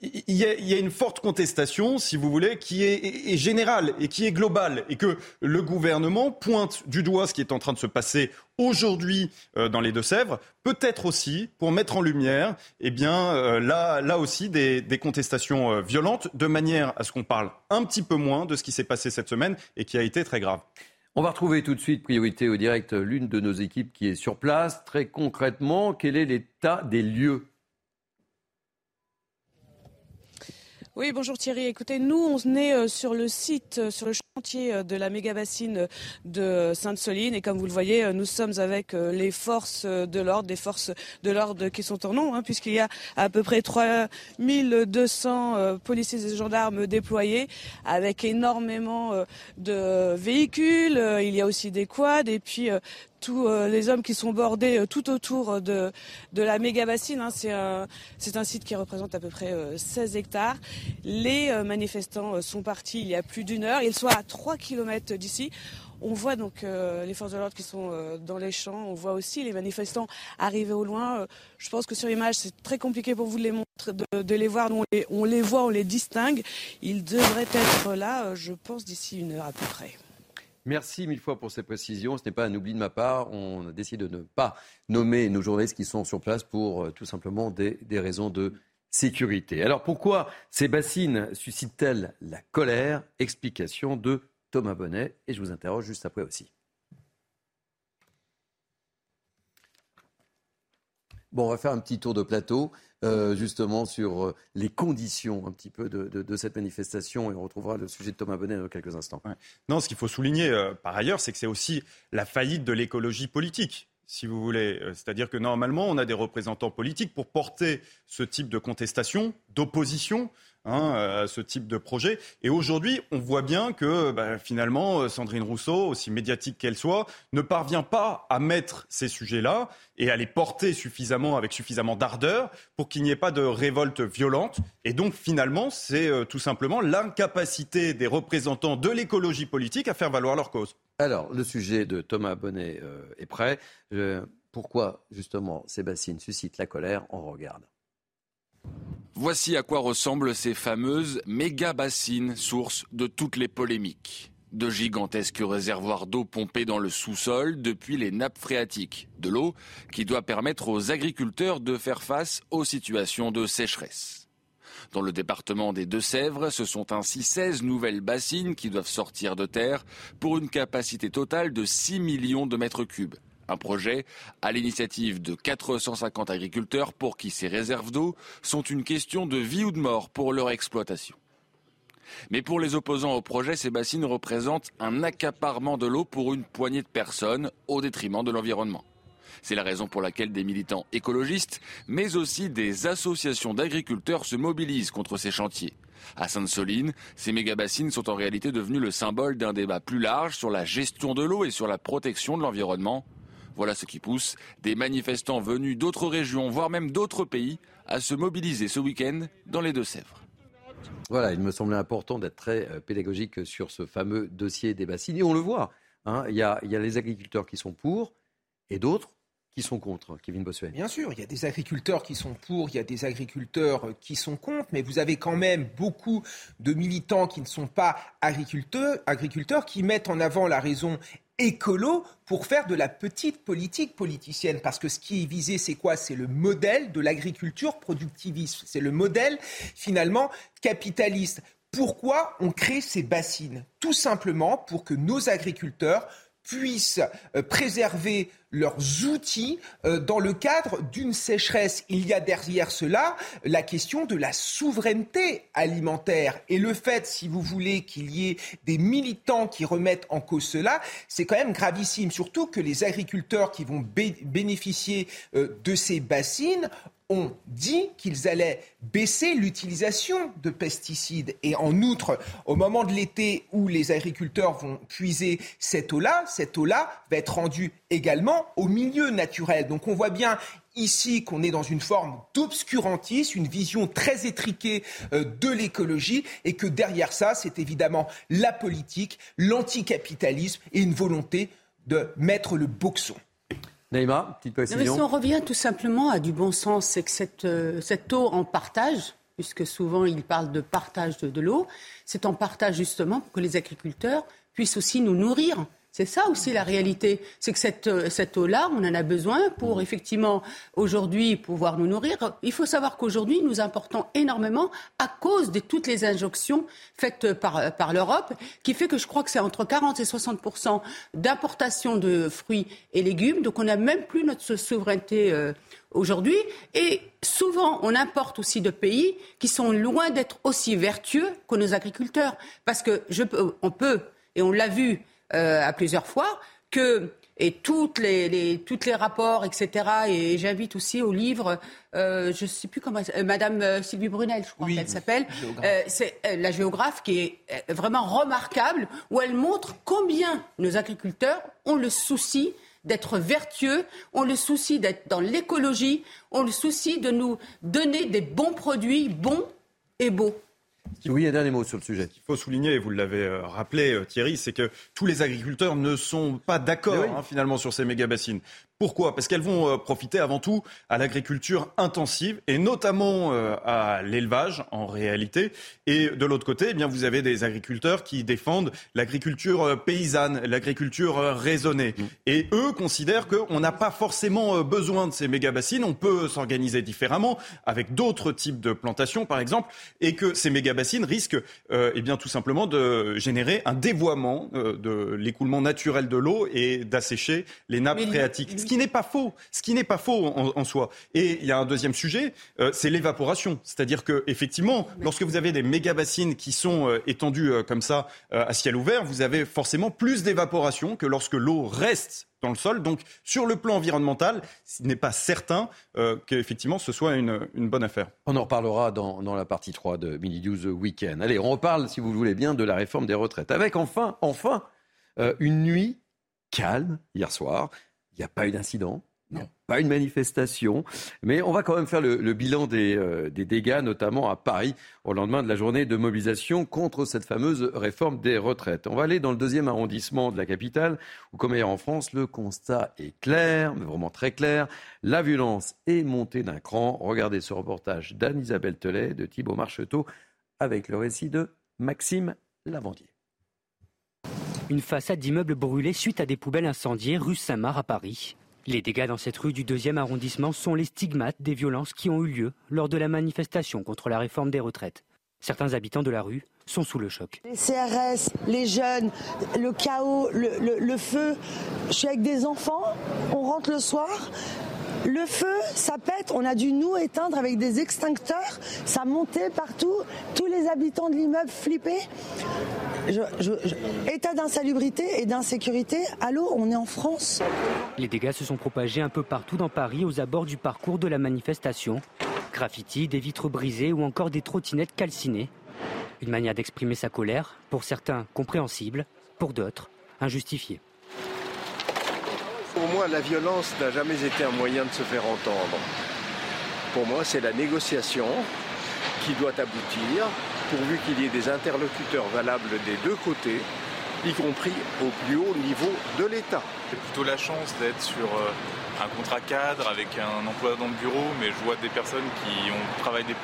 il y, a, une forte contestation, si vous voulez, qui est, est, générale et qui est globale, et que le gouvernement pointe du doigt ce qui est en train de se passer aujourd'hui dans les Deux-Sèvres, peut-être aussi pour mettre en lumière, eh bien, là, là aussi des, des contestations violentes, de manière à ce qu'on parle un petit peu moins de ce qui s'est passé cette semaine et qui a été très grave. On va retrouver tout de suite, priorité au direct, l'une de nos équipes qui est sur place. Très concrètement, quel est l'état des lieux Oui, bonjour Thierry. Écoutez, nous, on est euh, sur le site, euh, sur le chantier euh, de la méga bassine de Sainte-Soline. Et comme vous le voyez, nous sommes avec les forces de l'ordre, des forces de l'ordre qui sont en nombre, hein, puisqu'il y a à peu près 3200 policiers et gendarmes déployés, avec énormément de véhicules. Il y a aussi des quads et puis tous euh, les hommes qui sont bordés euh, tout autour de, de la méga bassine. Hein. C'est un, site qui représente à peu près 16 euh, hectares. Les manifestants sont partis il y a plus d'une heure. Ils sont à 3 km d'ici. On voit donc les forces de l'ordre qui sont dans les champs. On voit aussi les manifestants arriver au loin. je pense que sur l'image, c'est très compliqué pour vous de les montrer, de, les voir. On les, on les voit, on les distingue. Ils devraient être là, je pense, d'ici une heure à peu près. Merci mille fois pour ces précisions. Ce n'est pas un oubli de ma part. On a décidé de ne pas nommer nos journalistes qui sont sur place pour euh, tout simplement des, raisons de sécurité. Alors pourquoi ces bassines suscitent-elles la colère? Explication de Thomas Bonnet et je vous interroge juste après aussi. Bon, on va faire un petit tour de plateau. Euh, justement sur euh, les conditions un petit peu de, cette manifestation et on retrouvera le sujet de Thomas Bonnet dans quelques instants. Non, ce qu'il faut souligner euh, par ailleurs, c'est que c'est aussi la faillite de l'écologie politique si vous voulez. C'est-à-dire que normalement, on a des représentants politiques pour porter ce type de contestation, d'opposition Hein, à ce type de projet. Et aujourd'hui, on voit bien que bah, finalement, euh, Sandrine Rousseau, aussi médiatique qu'elle soit, ne parvient pas à mettre ces sujets-là et à les porter suffisamment, avec suffisamment d'ardeur pour qu'il n'y ait pas de révolte violente. Et donc, finalement, c'est euh, tout simplement l'incapacité des représentants de l'écologie politique à faire valoir leur cause. Alors, le sujet de Thomas Bonnet euh, est prêt. pourquoi, justement, ces bassines suscitent la colère? On regarde. Voici à quoi ressemblent ces fameuses méga bassines, source de toutes les polémiques. De gigantesques réservoirs d'eau pompés dans le sous-sol depuis les nappes phréatiques. De l'eau qui doit permettre aux agriculteurs de faire face aux situations de sécheresse. Dans le département des Deux-Sèvres, ce sont ainsi 16 nouvelles bassines qui doivent sortir de terre pour une capacité totale de 6 millions de mètres cubes. Un projet à l'initiative de 450 agriculteurs pour qui ces réserves d'eau sont une question de vie ou de mort pour leur exploitation. Mais pour les opposants au projet, ces bassines représentent un accaparement de l'eau pour une poignée de personnes au détriment de l'environnement. C'est la raison pour laquelle des militants écologistes, mais aussi des associations d'agriculteurs se mobilisent contre ces chantiers. À Sainte-Soline, ces méga-bassines sont en réalité devenues le symbole d'un débat plus large sur la gestion de l'eau et sur la protection de l'environnement voilà ce qui pousse des manifestants venus d'autres régions, voire même d'autres pays, à se mobiliser ce week-end dans les Deux-Sèvres. Voilà, il me semblait important d'être très euh, pédagogique sur ce fameux dossier des bassines. Et on le voit, hein, il, y a, les agriculteurs qui sont pour et d'autres qui sont contre, Kevin Bossuet. Bien sûr, il y a des agriculteurs qui sont pour, il y a des agriculteurs qui sont contre, mais vous avez quand même beaucoup de militants qui ne sont pas agriculteurs, agriculteurs qui mettent en avant la raison écolo pour faire de la petite politique politicienne. Parce que ce qui est visé, c'est quoi? C'est le modèle de l'agriculture productiviste. C'est le modèle, finalement, capitaliste. Pourquoi on crée ces bassines? Tout simplement pour que nos agriculteurs puissent euh, préserver leurs outils euh, dans le cadre d'une sécheresse. Il y a derrière cela la question de la souveraineté alimentaire. Et le fait, si vous voulez, qu'il y ait des militants qui remettent en cause cela, c'est quand même gravissime. Surtout que les agriculteurs qui vont bénéficier euh, de ces bassines ont dit qu'ils allaient baisser l'utilisation de pesticides. Et en outre, au moment de l'été où les agriculteurs vont puiser cette eau-là, cette eau-là va être rendue également au milieu naturel. Donc on voit bien ici qu'on est dans une forme d'obscurantisme, une vision très étriquée euh, de l'écologie, et que derrière ça, c'est évidemment la politique, l'anticapitalisme et une volonté de mettre le boxon. Naïma, petite précision. si on revient tout simplement à du bon sens, c'est que cette, euh, cette eau en partage, puisque souvent il parle de partage de, de l'eau, c'est en partage justement pour que les agriculteurs puissent aussi nous nourrir. C'est ça aussi la réalité. C'est que cette, euh, cette eau-là, on en a besoin pour effectivement aujourd'hui pouvoir nous nourrir. Il faut savoir qu'aujourd'hui, nous importons énormément à cause de toutes les injonctions faites par, par l'Europe, qui fait que je crois que c'est entre 40 et 60 d'importation de fruits et légumes. Donc on n'a même plus notre souveraineté euh, aujourd'hui. Et souvent, on importe aussi de pays qui sont loin d'être aussi vertueux que nos agriculteurs. Parce que je, on peut, et on l'a vu, euh, à plusieurs fois que et toutes les, les, toutes les rapports, etc. Et j'invite aussi au livre, euh, je ne sais plus comment, euh, Madame euh, Sylvie Brunel, je crois qu'elle s'appelle. C'est la géographe qui est vraiment remarquable, où elle montre combien nos agriculteurs ont le souci d'être vertueux, ont le souci d'être dans l'écologie, ont le souci de nous donner des bons produits, bons et beaux. Oui, un dernier mot sur le sujet. Ce qu'il faut souligner, et vous l'avez euh, rappelé euh, Thierry, c'est que tous les agriculteurs ne sont pas d'accord hein, finalement sur ces méga bassines. Pourquoi? Parce qu'elles vont euh, profiter avant tout à l'agriculture intensive et notamment euh, à l'élevage en réalité. Et de l'autre côté, eh bien vous avez des agriculteurs qui défendent l'agriculture euh, paysanne, l'agriculture raisonnée. Mmh. Et eux considèrent qu'on n'a pas forcément besoin de ces méga bassines. On peut s'organiser différemment avec d'autres types de plantations, par exemple, et que ces méga bassines risquent, eh bien tout simplement de générer un dévoiement de l'écoulement naturel de l'eau et d'assécher les nappes phréatiques qui n'est pas faux. Ce qui n'est pas faux en, soi. Et il y a un deuxième sujet, euh, c'est l'évaporation. C'est-à-dire que effectivement, lorsque vous avez des méga bassines qui sont euh, étendues euh, comme ça à ciel ouvert, vous avez forcément plus d'évaporation que lorsque l'eau reste dans le sol. Donc, sur le plan environnemental, ce n'est pas certain qu'effectivement ce soit une, bonne affaire. On en reparlera dans, dans la partie 3 de Mini 12 Week-end. Allez, on reparle, si vous voulez bien, de la réforme des retraites. Avec enfin, enfin, une nuit calme hier soir. Il n'y a pas eu d'incident. Non. Pas une manifestation, mais on va quand même faire le, bilan euh, des, dégâts, notamment à Paris, au lendemain de la journée de mobilisation contre cette fameuse réforme des retraites. On va aller dans le deuxième arrondissement de la capitale, où, comme ailleurs en France, le constat est clair, mais vraiment très clair. La violence est montée d'un cran. Regardez ce reportage d'Anne-Isabelle Telet, de Thibault Marcheteau, avec le récit de Maxime Lavandier. Une façade d'immeuble brûlée suite à des poubelles incendiées rue Saint-Marc à Paris. Les dégâts dans cette rue du deuxième arrondissement sont les stigmates des violences qui ont eu lieu lors de la manifestation contre la réforme des retraites. Certains habitants de la rue sont sous le choc. Les CRS, les jeunes, le chaos, le, feu. Je suis avec des enfants, on rentre le soir, le feu, ça pète, on a dû nous éteindre avec des extincteurs, ça montait partout, tous les habitants de l'immeuble flippaient. état d'insalubrité et d'insécurité, allô, on est en France. Les dégâts se sont propagés un peu partout dans Paris aux abords du parcours de la manifestation. Graffiti, des vitres brisées ou encore des trottinettes calcinées. Une manière d'exprimer sa colère, pour certains compréhensible, pour d'autres injustifiée. Pour moi, la violence n'a jamais été un moyen de se faire entendre. Pour moi, c'est la négociation qui doit aboutir, pourvu qu'il y ait des interlocuteurs valables des deux côtés, y compris au plus haut niveau de l'État. J'ai plutôt la chance d'être sur euh, un contrat cadre avec un emploi dans le bureau, mais je vois des personnes qui ont travaillé des,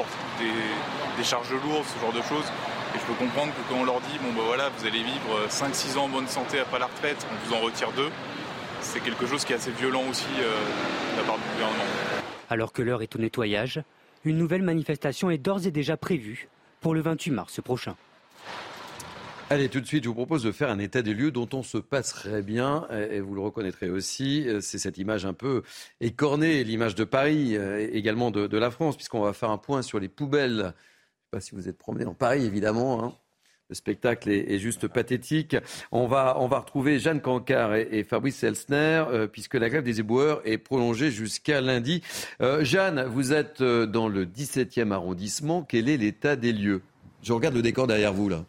des, charges lourdes, ce genre de choses. Et je peux comprendre que quand on leur dit, bon ben voilà, vous allez vivre 5-6 ans en bonne santé après la retraite, on vous en retire deux, c'est quelque chose qui est assez violent aussi euh, de la part du gouvernement. Alors que l'heure est au nettoyage, une nouvelle manifestation est d'ores et déjà prévue pour le 28 mars prochain. Allez, tout de suite, je vous propose de faire un état des lieux dont on se passerait bien, et vous le reconnaîtrez aussi. C'est cette image un peu écornée, l'image de Paris, euh, également de, la France, puisqu'on va faire un point sur les poubelles. Je ne sais pas si vous êtes promené dans Paris, évidemment. Hein. Le spectacle est, juste pathétique. On va, retrouver Jeanne Cancard et, Fabrice Elsner, euh, puisque la grève des éboueurs est prolongée jusqu'à lundi. Euh, Jeanne, vous êtes euh, dans le 17e arrondissement. Quel est l'état des lieux? Je regarde le décor derrière vous, là.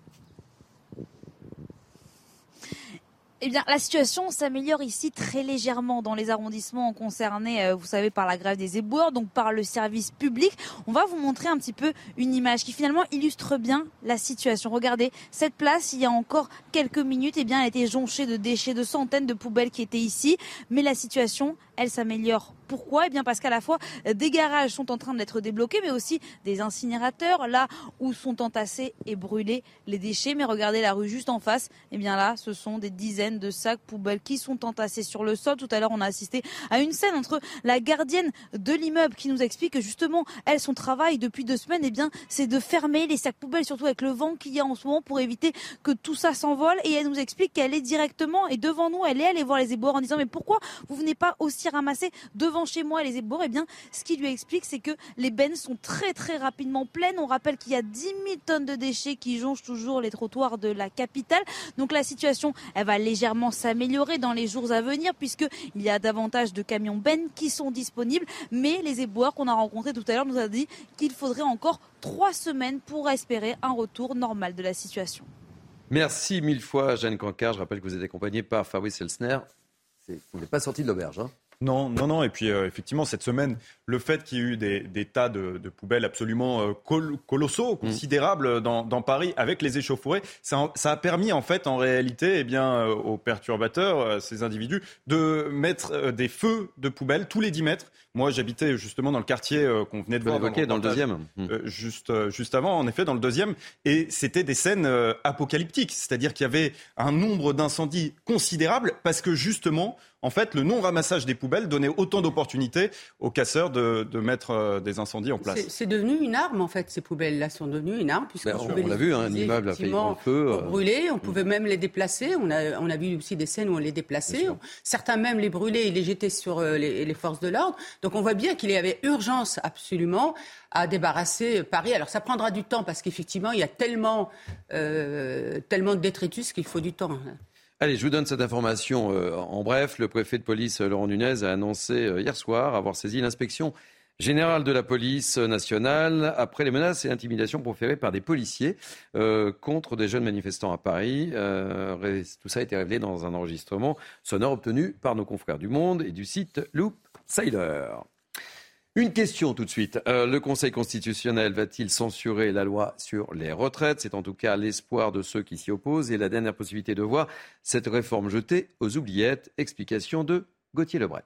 Eh bien, la situation s'améliore ici très légèrement dans les arrondissements concernés, euh, vous savez, par la grève des éboueurs, donc par le service public. On va vous montrer un petit peu une image qui finalement illustre bien la situation. Regardez, cette place, il y a encore quelques minutes, eh bien, elle était jonchée de déchets, de centaines de poubelles qui étaient ici, mais la situation elle s'améliore. Pourquoi? Eh bien parce qu'à la fois des garages sont en train d'être débloqués, mais aussi des incinérateurs, là où sont entassés et brûlés les déchets. Mais regardez la rue juste en face, eh bien là, ce sont des dizaines de sacs poubelles qui sont entassés sur le sol. Tout à l'heure, on a assisté à une scène entre la gardienne de l'immeuble qui nous explique que justement, elle, son travail depuis deux semaines, eh bien, c'est de fermer les sacs poubelles, surtout avec le vent qu'il y a en ce moment, pour éviter que tout ça s'envole. Et elle nous explique qu'elle est directement et devant nous, elle est allée voir les éboueurs en disant mais pourquoi vous venez pas aussi ramasser devant chez moi les éboueurs Eh bien, ce qui lui explique, c'est que les bennes sont très très rapidement pleines. On rappelle qu'il y a 10 000 tonnes de déchets qui jonchent toujours les trottoirs de la capitale. Donc la situation, elle va légèrement s'améliorer dans les jours à venir puisqu'il y a davantage de camions bennes qui sont disponibles. Mais les éboueurs qu'on a rencontrés tout à l'heure nous a dit qu'il faudrait encore trois semaines pour espérer un retour normal de la situation. Merci mille fois, Jeanne Cancard. Je rappelle que vous êtes accompagnée par Fabrice Elsner. Vous n'êtes pas sorti de l'auberge. Hein non, non, non. Et puis, euh, effectivement, cette semaine, le fait qu'il y ait eu des, tas de, poubelles absolument euh, colossaux, mm. considérables dans, Paris, avec les échauffourées, ça, a permis, en fait, en réalité, eh bien, euh, aux perturbateurs, ces individus, de mettre des feux de poubelles tous les 10 mètres. Moi, j'habitais justement dans le quartier qu'on venait de voir. Dans, dans le deuxième. Mm. juste, juste avant, en effet, dans le deuxième. Et c'était des scènes apocalyptiques. C'est-à-dire qu'il y avait un nombre d'incendies considérable parce que, justement, en fait, le non-ramassage des poubelles donnait autant d'opportunités aux casseurs de, mettre euh, des incendies en place. C'est devenu une arme, en fait, ces poubelles-là sont devenues une arme. Ben, on, l'a vu, hein, un immeuble a feu. Euh. Brûler, on pouvait même les déplacer. On a, on a vu aussi des scènes où on les déplaçait. Certains même les brûlaient et les jetaient sur euh, les, forces de l'ordre. Donc on voit bien qu'il y avait urgence absolument à débarrasser Paris. Alors ça prendra du temps parce qu'effectivement, il y a tellement, tellement de détritus qu'il faut du temps. Allez, je vous donne cette information euh, en bref. Le préfet de police, euh, Laurent Nunez, a annoncé euh, hier soir avoir saisi l'inspection générale de la police nationale après les menaces et intimidations proférées par des policiers contre des jeunes manifestants à Paris. tout ça a été révélé dans un enregistrement sonore obtenu par nos confrères du Monde et du site Loop Sailor. Une question tout de suite. Euh, le Conseil constitutionnel va-t-il censurer la loi sur les retraites? C'est en tout cas l'espoir de ceux qui s'y opposent et la dernière possibilité de voir cette réforme jetée aux oubliettes. Explication de Gauthier Lebret.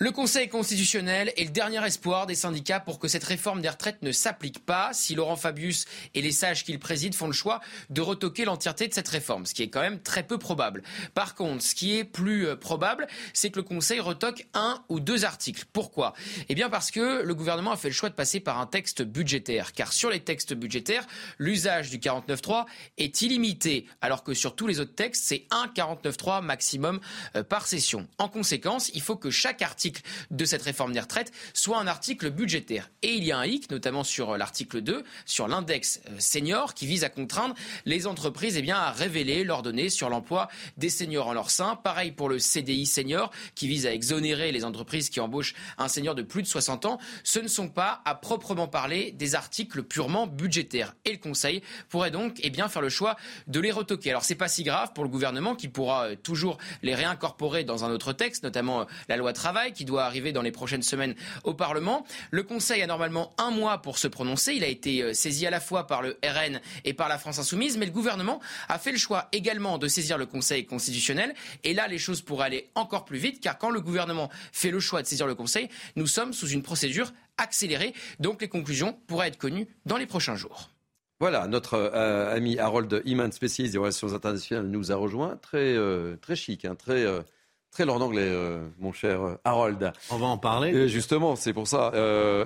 Le Conseil constitutionnel est le dernier espoir des syndicats pour que cette réforme des retraites ne s'applique pas si Laurent Fabius et les sages qu'il préside font le choix de retoquer l'entièreté de cette réforme, ce qui est quand même très peu probable. Par contre, ce qui est plus euh, probable, c'est que le Conseil retoque un ou deux articles. Pourquoi? Eh bien parce que le gouvernement a fait le choix de passer par un texte budgétaire, car sur les textes budgétaires, l'usage du 49.3 est illimité, alors que sur tous les autres textes, c'est un 49.3 maximum euh, par session. En conséquence, il faut que chaque article de cette réforme des retraites soit un article budgétaire. Et il y a un hic, notamment sur euh, l'article 2, sur l'index euh, senior, qui vise à contraindre les entreprises eh bien, à révéler leurs données sur l'emploi des seniors en leur sein. Pareil pour le CDI senior, qui vise à exonérer les entreprises qui embauchent un senior de plus de 60 ans. Ce ne sont pas, à proprement parler, des articles purement budgétaires. Et le Conseil pourrait donc eh bien, faire le choix de les retoquer. Alors c'est pas si grave pour le gouvernement qui pourra euh, toujours les réincorporer dans un autre texte, notamment la loi travail, qui doit arriver dans les prochaines semaines au Parlement. Le Conseil a normalement un mois pour se prononcer. Il a été euh, saisi à la fois par le RN et par la France Insoumise, mais le gouvernement a fait le choix également de saisir le Conseil constitutionnel. Et là, les choses pourraient aller encore plus vite, car quand le gouvernement fait le choix de saisir le Conseil, nous sommes sous une procédure accélérée. Donc les conclusions pourraient être connues dans les prochains jours. Voilà, notre euh, ami Harold Iman, spécialiste des relations internationales, nous a rejoint. Très, euh, très chic, hein, très Très lourd d'anglais, euh, mon cher euh, Harold. On va en parler. Euh, justement, c'est pour ça.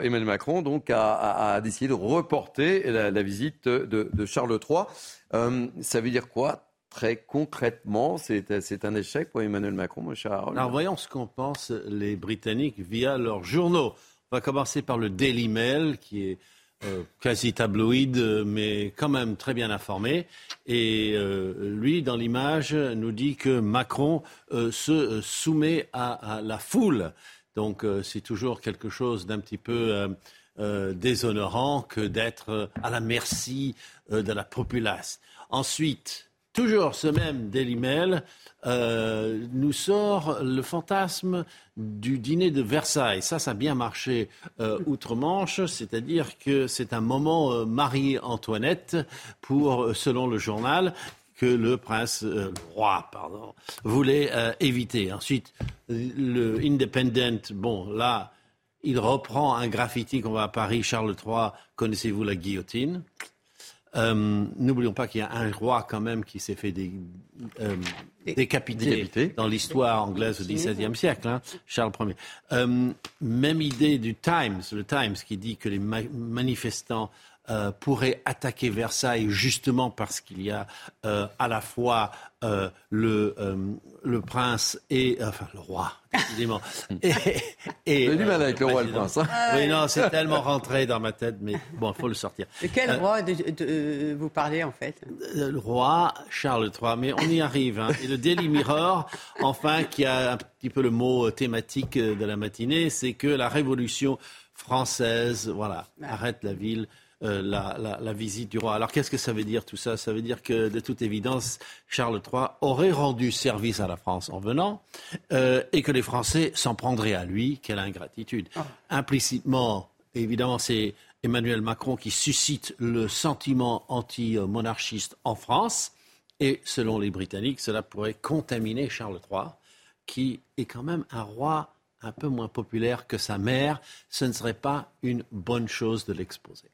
Emmanuel Macron donc a, décidé de reporter la, visite de, Charles III. ça veut dire quoi Très concrètement, c'est un échec pour Emmanuel Macron, mon cher Harold? Alors voyons ce qu'en pensent les Britanniques via leurs journaux. On va commencer par le Daily Mail, qui est euh, quasi tabloïd, mais quand même très bien informé. Et euh, lui, dans l'image, nous dit que Macron euh, se soumet à, la foule. Donc c'est toujours quelque chose d'un petit peu déshonorant que d'être à la merci de la populace. Ensuite, toujours ce même Daily Mail euh, nous sort le fantasme du dîner de Versailles. Ça, ça a bien marché euh, outre-Manche, c'est-à-dire que c'est un moment euh, Marie-Antoinette pour, selon le journal, que le prince, le roi, pardon, voulait éviter. Ensuite, le Independent, bon, là, il reprend un graffiti qu'on voit à Paris, Charles III, connaissez-vous la guillotine? Euh, N'oublions pas qu'il y a un roi quand même qui s'est fait des, euh, décapiter, dans l'histoire anglaise au XVIIe siècle, hein, Charles Ier. Euh, même idée du Times, le Times qui dit que les manifestants euh, pourrait attaquer Versailles justement parce qu'il y a euh, à la fois euh, le, le prince et enfin le roi évidemment et, et du mal avec le roi et le prince hein. oui non c'est tellement rentré dans ma tête mais bon il faut le sortir. De quel roi de, vous parlez en fait? Le roi Charles III mais on y arrive hein. et le Daily Mirror enfin qui a un petit peu le mot thématique de la matinée c'est que la révolution française voilà arrête la ville euh, la, visite du roi. Alors qu'est-ce que ça veut dire tout ça? Ça veut dire que de toute évidence, Charles III aurait rendu service à la France en venant euh, et que les Français s'en prendraient à lui. Quelle ingratitude. Ah. Implicitement, évidemment, c'est Emmanuel Macron qui suscite le sentiment anti-monarchiste en France. Et selon les Britanniques, cela pourrait contaminer Charles III, qui est quand même un roi un peu moins populaire que sa mère. Ce ne serait pas une bonne chose de l'exposer.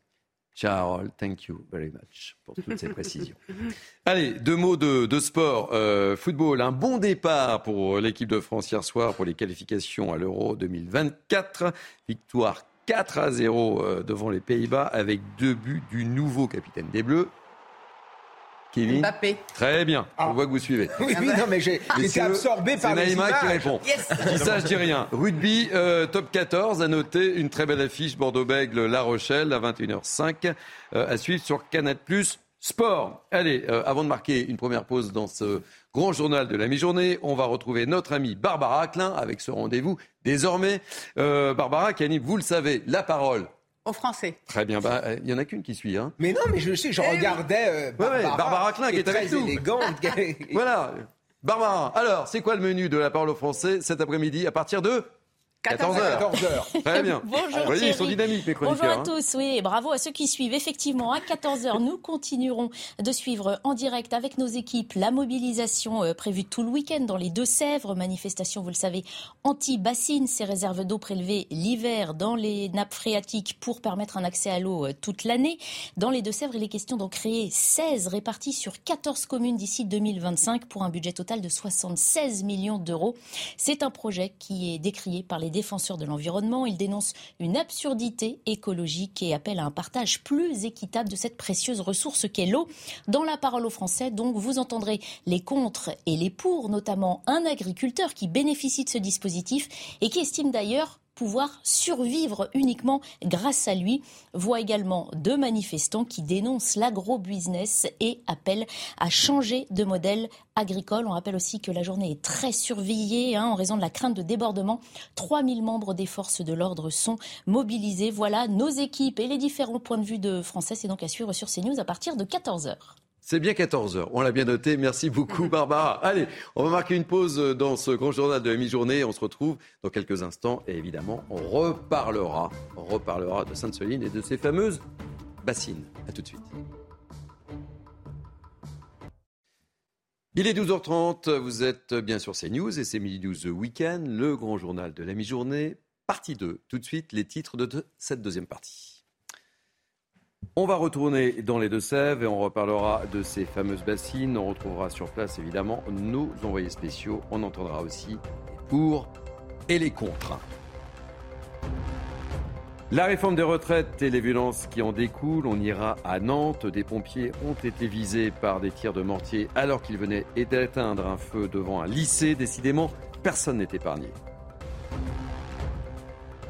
Charles, thank you very much pour toutes ces précisions. Allez, deux mots de, sport. Euh, football, un bon départ pour l'équipe de France hier soir pour les qualifications à l'Euro 2024. Victoire 4 à 0 euh, devant les Pays-Bas avec deux buts du nouveau capitaine des Bleus, Kevin Mbappé. Très bien. On ah. voit que vous suivez. Oui, oui non, mais j'ai été absorbé par les Naïma images. qui répond. Yes. Dis ça, je dis rien. Rugby, euh, top 14, à noter une très belle affiche Bordeaux-Bègle, La Rochelle, à 21h05, euh, à suivre sur Canal+. Sport. Allez, euh, avant de marquer une première pause dans ce grand journal de la mi-journée, on va retrouver notre amie Barbara Klein avec ce rendez-vous. Désormais, Barbara qui anime, vous le savez, la parole au français. Très bien, bah, il y en a qu'une qui suit. Hein. Mais non, mais je sais, je eh regardais euh, Barbara, Barbara Klein qui est, avec nous. élégante. voilà. Barbara, alors, c'est quoi le menu de la parole au français cet après-midi à partir de 14h. Très bien. Bonjour. Vous voyez, ils sont dynamiques, les Bonjour à hein. tous. Oui, bravo à ceux qui suivent. Effectivement, à 14h, nous continuerons de suivre en direct avec nos équipes la mobilisation euh, prévue tout le week-end dans les Deux-Sèvres. Manifestation, vous le savez, anti-bassine, ces réserves d'eau prélevées l'hiver dans les nappes phréatiques pour permettre un accès à l'eau euh, toute l'année. Dans les Deux-Sèvres, il est question d'en créer 16 répartis sur 14 communes d'ici 2025 pour un budget total de 76 millions d'euros. C'est un projet qui est décrié par les défenseurs de l'environnement. Il dénonce une absurdité écologique et appelle à un partage plus équitable de cette précieuse ressource qu'est l'eau. Dans la parole aux Français, donc, vous entendrez les contre et les pour, notamment un agriculteur qui bénéficie de ce dispositif et qui estime d'ailleurs pouvoir survivre uniquement grâce à lui. Voit également deux manifestants qui dénoncent l'agro-business et appellent à changer de modèle agricole. On rappelle aussi que la journée est très surveillée hein, en raison de la crainte de débordement. 3000 membres des forces de l'ordre sont mobilisés. Voilà nos équipes et les différents points de vue de Français. C'est donc à suivre sur CNews à partir de 14h. C'est bien 14h. On l'a bien noté. Merci beaucoup, Barbara. Allez, on va marquer une pause dans ce grand journal de la mi-journée. On se retrouve dans quelques instants. Et évidemment, on reparlera, on reparlera de Sainte-Soline et de ses fameuses bassines. À tout de suite. Il est 12h30, vous êtes bien sur CNews et c'est Midi 12 Week-end, le grand journal de la mi-journée, partie 2. Tout de suite, les titres de cette deuxième partie. On va retourner dans les Deux-Sèvres et on reparlera de ces fameuses bassines. On retrouvera sur place évidemment nos envoyés spéciaux. On entendra aussi les pour et les contre. La réforme des retraites et les violences qui en découlent, on ira à Nantes. Des pompiers ont été visés par des tirs de mortier alors qu'ils venaient d'éteindre un feu devant un lycée. Décidément, personne n'est épargné.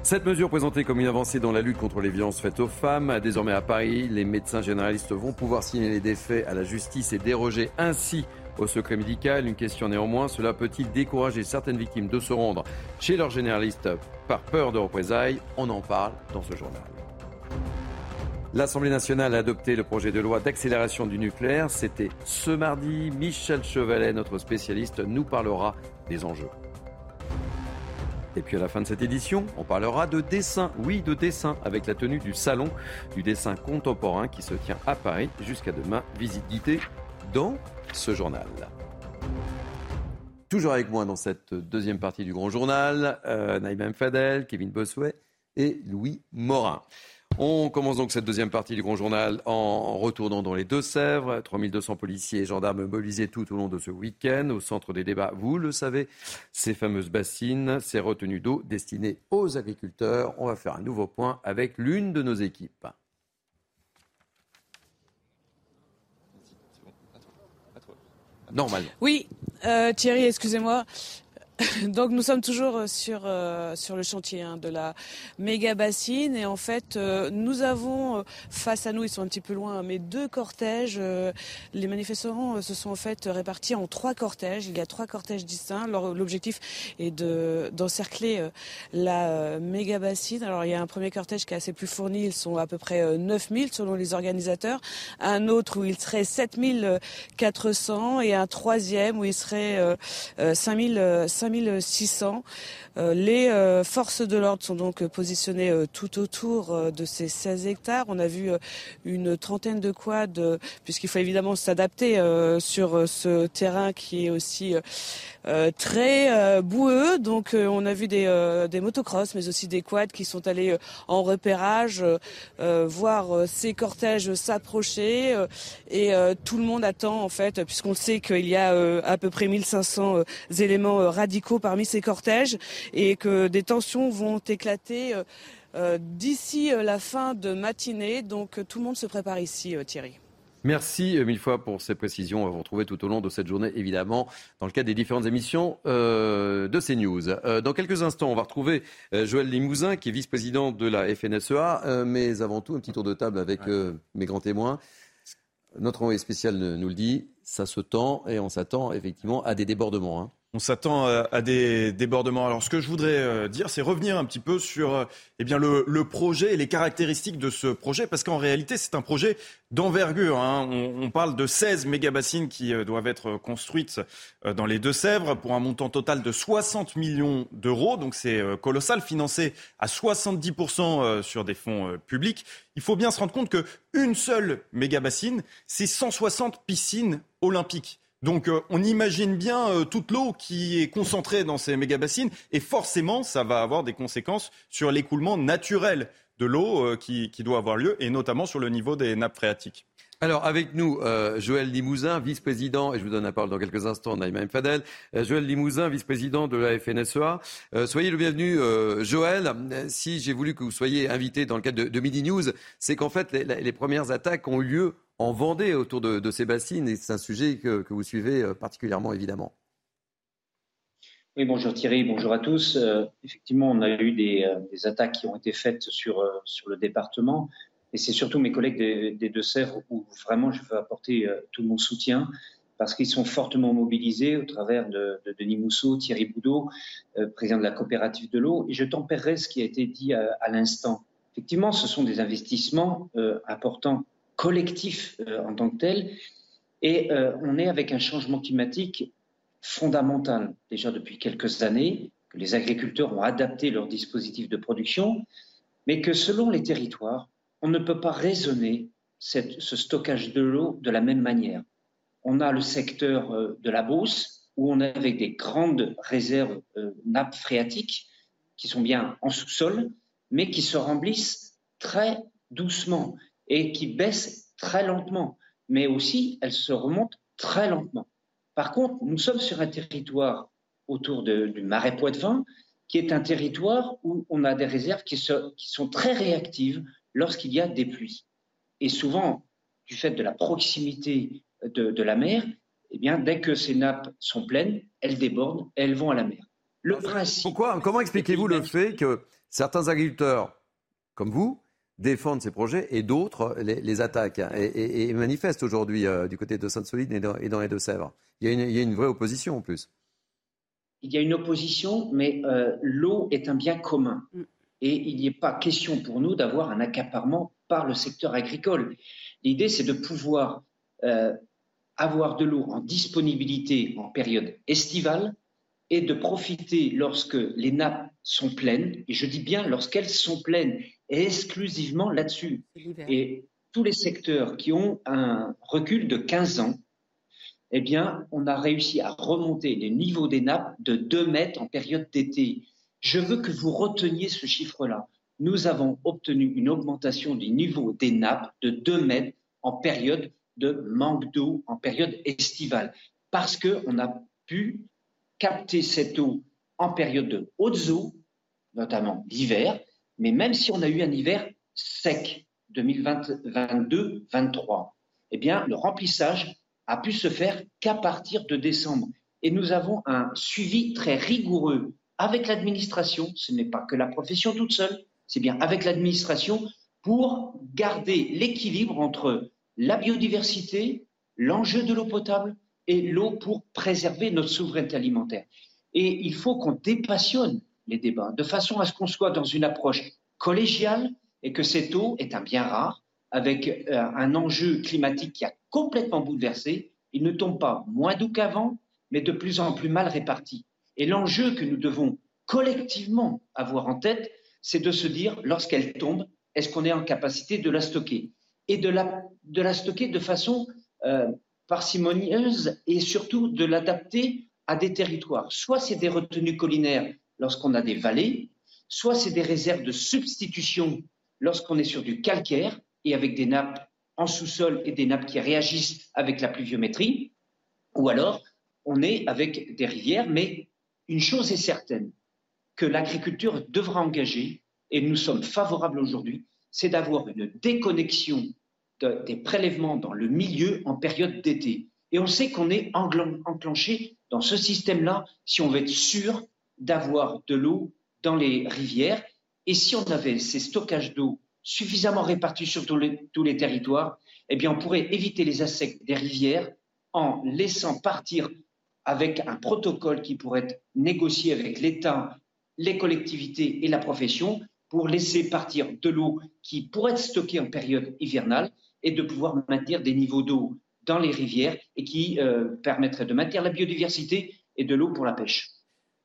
Cette mesure présentée comme une avancée dans la lutte contre les violences faites aux femmes, désormais à Paris, les médecins généralistes vont pouvoir signaler des faits à la justice et déroger ainsi au secret médical. Une question néanmoins, cela peut-il décourager certaines victimes de se rendre chez leur généraliste par peur de représailles? On en parle dans ce journal. L'Assemblée nationale a adopté le projet de loi d'accélération du nucléaire. C'était ce mardi. Michel Chevalet, notre spécialiste, nous parlera des enjeux. Et puis à la fin de cette édition, on parlera de dessin, oui de dessin, avec la tenue du Salon du dessin contemporain qui se tient à Paris jusqu'à demain. Visite guidée dans ce journal. Toujours avec moi dans cette deuxième partie du Grand Journal, euh, Naïm Fadel, Kevin Bossuet et Louis Morin. On commence donc cette deuxième partie du Grand Journal en retournant dans les Deux-Sèvres. 3200 policiers et gendarmes mobilisés tout au long de ce week-end. Au centre des débats, vous le savez, ces fameuses bassines, ces retenues d'eau destinées aux agriculteurs. On va faire un nouveau point avec l'une de nos équipes. Normal. Oui, euh, Thierry, excusez-moi. Donc nous sommes toujours euh, sur euh, sur le chantier hein, de la méga bassine. Et en fait euh, nous avons face à nous ils sont un petit peu loin mais deux cortèges les manifestants se sont en fait répartis en trois cortèges. Il y a trois cortèges distincts. L'objectif est de d'encercler la méga bassine. Alors il y a un premier cortège qui est assez plus fourni. Ils sont à peu près 9000 selon les organisateurs. Un autre où il serait 7400 et un troisième où il serait 5000 5600. Euh, les euh, forces de l'ordre sont donc positionnées euh, tout autour de ces 16 hectares. On a vu une trentaine de quads, puisqu'il faut évidemment s'adapter sur ce terrain qui est aussi très boueux. Donc on a vu des, des motocross, mais aussi des quads qui sont allés en repérage, voir ces cortèges s'approcher. et tout le monde attend, en fait, puisqu'on sait qu'il y a à peu près 1500 éléments radicaux parmi ces cortèges et que des tensions vont éclater euh, euh, d'ici euh, la fin de matinée. Donc tout le monde se prépare ici, Thierry. Merci mille fois pour ces précisions. On va vous retrouver tout au long de cette journée, évidemment, dans le cadre des différentes émissions de CNews. Euh, dans quelques instants, on va retrouver Joël Limousin, qui est vice-président de la FNSEA. mais avant tout, un petit tour de table avec mes grands témoins. Notre envoyé spécial nous le dit, ça se tend et on s'attend effectivement à des débordements. Hein on s'attend à, des débordements. Alors, ce que je voudrais euh, dire, c'est revenir un petit peu sur euh, eh bien, le, projet et les caractéristiques de ce projet, parce qu'en réalité, c'est un projet d'envergure. Hein. On, parle de 16 mégabassines qui euh, doivent être construites dans les Deux-Sèvres pour un montant total de 60 millions d'euros. Donc, c'est colossal, financé à 70% sur des fonds publics. Il faut bien se rendre compte qu'une seule mégabassine, c'est 160 piscines olympiques. Donc euh, on imagine bien euh, toute l'eau qui est concentrée dans ces méga-bassines et forcément ça va avoir des conséquences sur l'écoulement naturel de l'eau euh, qui, doit avoir lieu et notamment sur le niveau des nappes phréatiques. Alors avec nous, Joël Limousin, vice-président, et je vous donne la parole dans quelques instants, Naïma Fadel, Joël Limousin, vice-président de la FNSEA. soyez le bienvenu, Joël. Si j'ai voulu que vous soyez invité dans le cadre de, Midi News, c'est qu'en fait les, les, premières attaques ont eu lieu en Vendée autour de, ces bassines et c'est un sujet que, vous suivez euh, particulièrement évidemment. Oui, bonjour Thierry, bonjour à tous. Euh, effectivement, on a eu euh, des, attaques qui ont été faites sur, sur le département et c'est surtout mes collègues des, Deux-Sèvres où vraiment je veux apporter tout mon soutien parce qu'ils sont fortement mobilisés au travers de, Denis Mousseau, Thierry Boudot, président de la coopérative de l'eau. Et je tempérerai ce qui a été dit à l'instant. Effectivement, ce sont des investissements importants collectif euh, en tant que tel. Et euh, on est avec un changement climatique fondamental déjà depuis quelques années, que les agriculteurs ont adapté leur dispositif de production, mais que selon les territoires, on ne peut pas raisonner ce stockage de l'eau de la même manière. On a le secteur euh, de la Beauce, où on est avec des grandes réserves nappes phréatiques qui sont bien en sous-sol, mais qui se remplissent très doucement et qui baisse très lentement, mais aussi elle se remonte très lentement. Par contre, nous sommes sur un territoire autour du marais Poitevin, qui est un territoire où on a des réserves qui, sont très réactives lorsqu'il y a des pluies. Et souvent, du fait de la proximité de, la mer, eh bien, dès que ces nappes sont pleines, elles débordent et elles vont à la mer. Le principe. Pourquoi, comment expliquez-vous le fait que certains agriculteurs, comme vous, défendent ces projets et d'autres les, attaquent et, manifestent aujourd'hui euh, du côté de Sainte-Solide et, dans les Deux-Sèvres. Il, y a une vraie opposition en plus. Il y a une opposition, mais euh, l'eau est un bien commun. Mm. Et il n'y a pas question pour nous d'avoir un accaparement par le secteur agricole. L'idée, c'est de pouvoir euh, avoir de l'eau en disponibilité en période estivale et de profiter lorsque les nappes sont pleines, et je dis bien lorsqu'elles sont pleines, exclusivement là-dessus. Et tous les secteurs qui ont un recul de 15 ans, eh bien, on a réussi à remonter les niveaux des nappes de 2 mètres en période d'été. Je veux que vous reteniez ce chiffre-là. Nous avons obtenu une augmentation du niveau des nappes de 2 mètres en période de manque d'eau, en période estivale, parce qu'on a pu capter cette eau en période de hautes eaux, notamment l'hiver, mais même si on a eu un hiver sec 2022-23, eh bien, le remplissage a pu se faire qu'à partir de décembre. Et nous avons un suivi très rigoureux avec l'administration. Ce n'est pas que la profession toute seule, c'est bien avec l'administration pour garder l'équilibre entre la biodiversité, l'enjeu de l'eau potable et l'eau pour préserver notre souveraineté alimentaire. Et il faut qu'on dépassionne les débats de façon à ce qu'on soit dans une approche collégiale et que cette eau est un bien rare avec euh, un enjeu climatique qui a complètement bouleversé. Il ne tombe pas moins doux qu'avant, mais de plus en plus mal réparti. Et l'enjeu que nous devons collectivement avoir en tête, c'est de se dire, lorsqu'elle tombe, est-ce qu'on est en capacité de la stocker Et de la, de la stocker de façon euh, parcimonieuse et surtout de l'adapter à des territoires. Soit c'est des retenues collinaires lorsqu'on a des vallées, soit c'est des réserves de substitution lorsqu'on est sur du calcaire, et avec des nappes en sous-sol et des nappes qui réagissent avec la pluviométrie, ou alors on est avec des rivières, mais une chose est certaine, que l'agriculture devra engager, et nous sommes favorables aujourd'hui, c'est d'avoir une déconnexion des prélèvements dans le milieu en période d'été. Et on sait qu'on est enclenché dans ce système-là si on veut être sûr d'avoir de l'eau dans les rivières. Et si on avait ces stockages d'eau suffisamment répartis sur tous les, territoires, eh on pourrait éviter les assecs des rivières en laissant partir avec un protocole qui pourrait être négocié avec l'État, les collectivités et la profession pour laisser partir de l'eau qui pourrait être stockée en période hivernale et de pouvoir maintenir des niveaux d'eau dans les rivières et qui euh, permettrait de maintenir la biodiversité et de l'eau pour la pêche.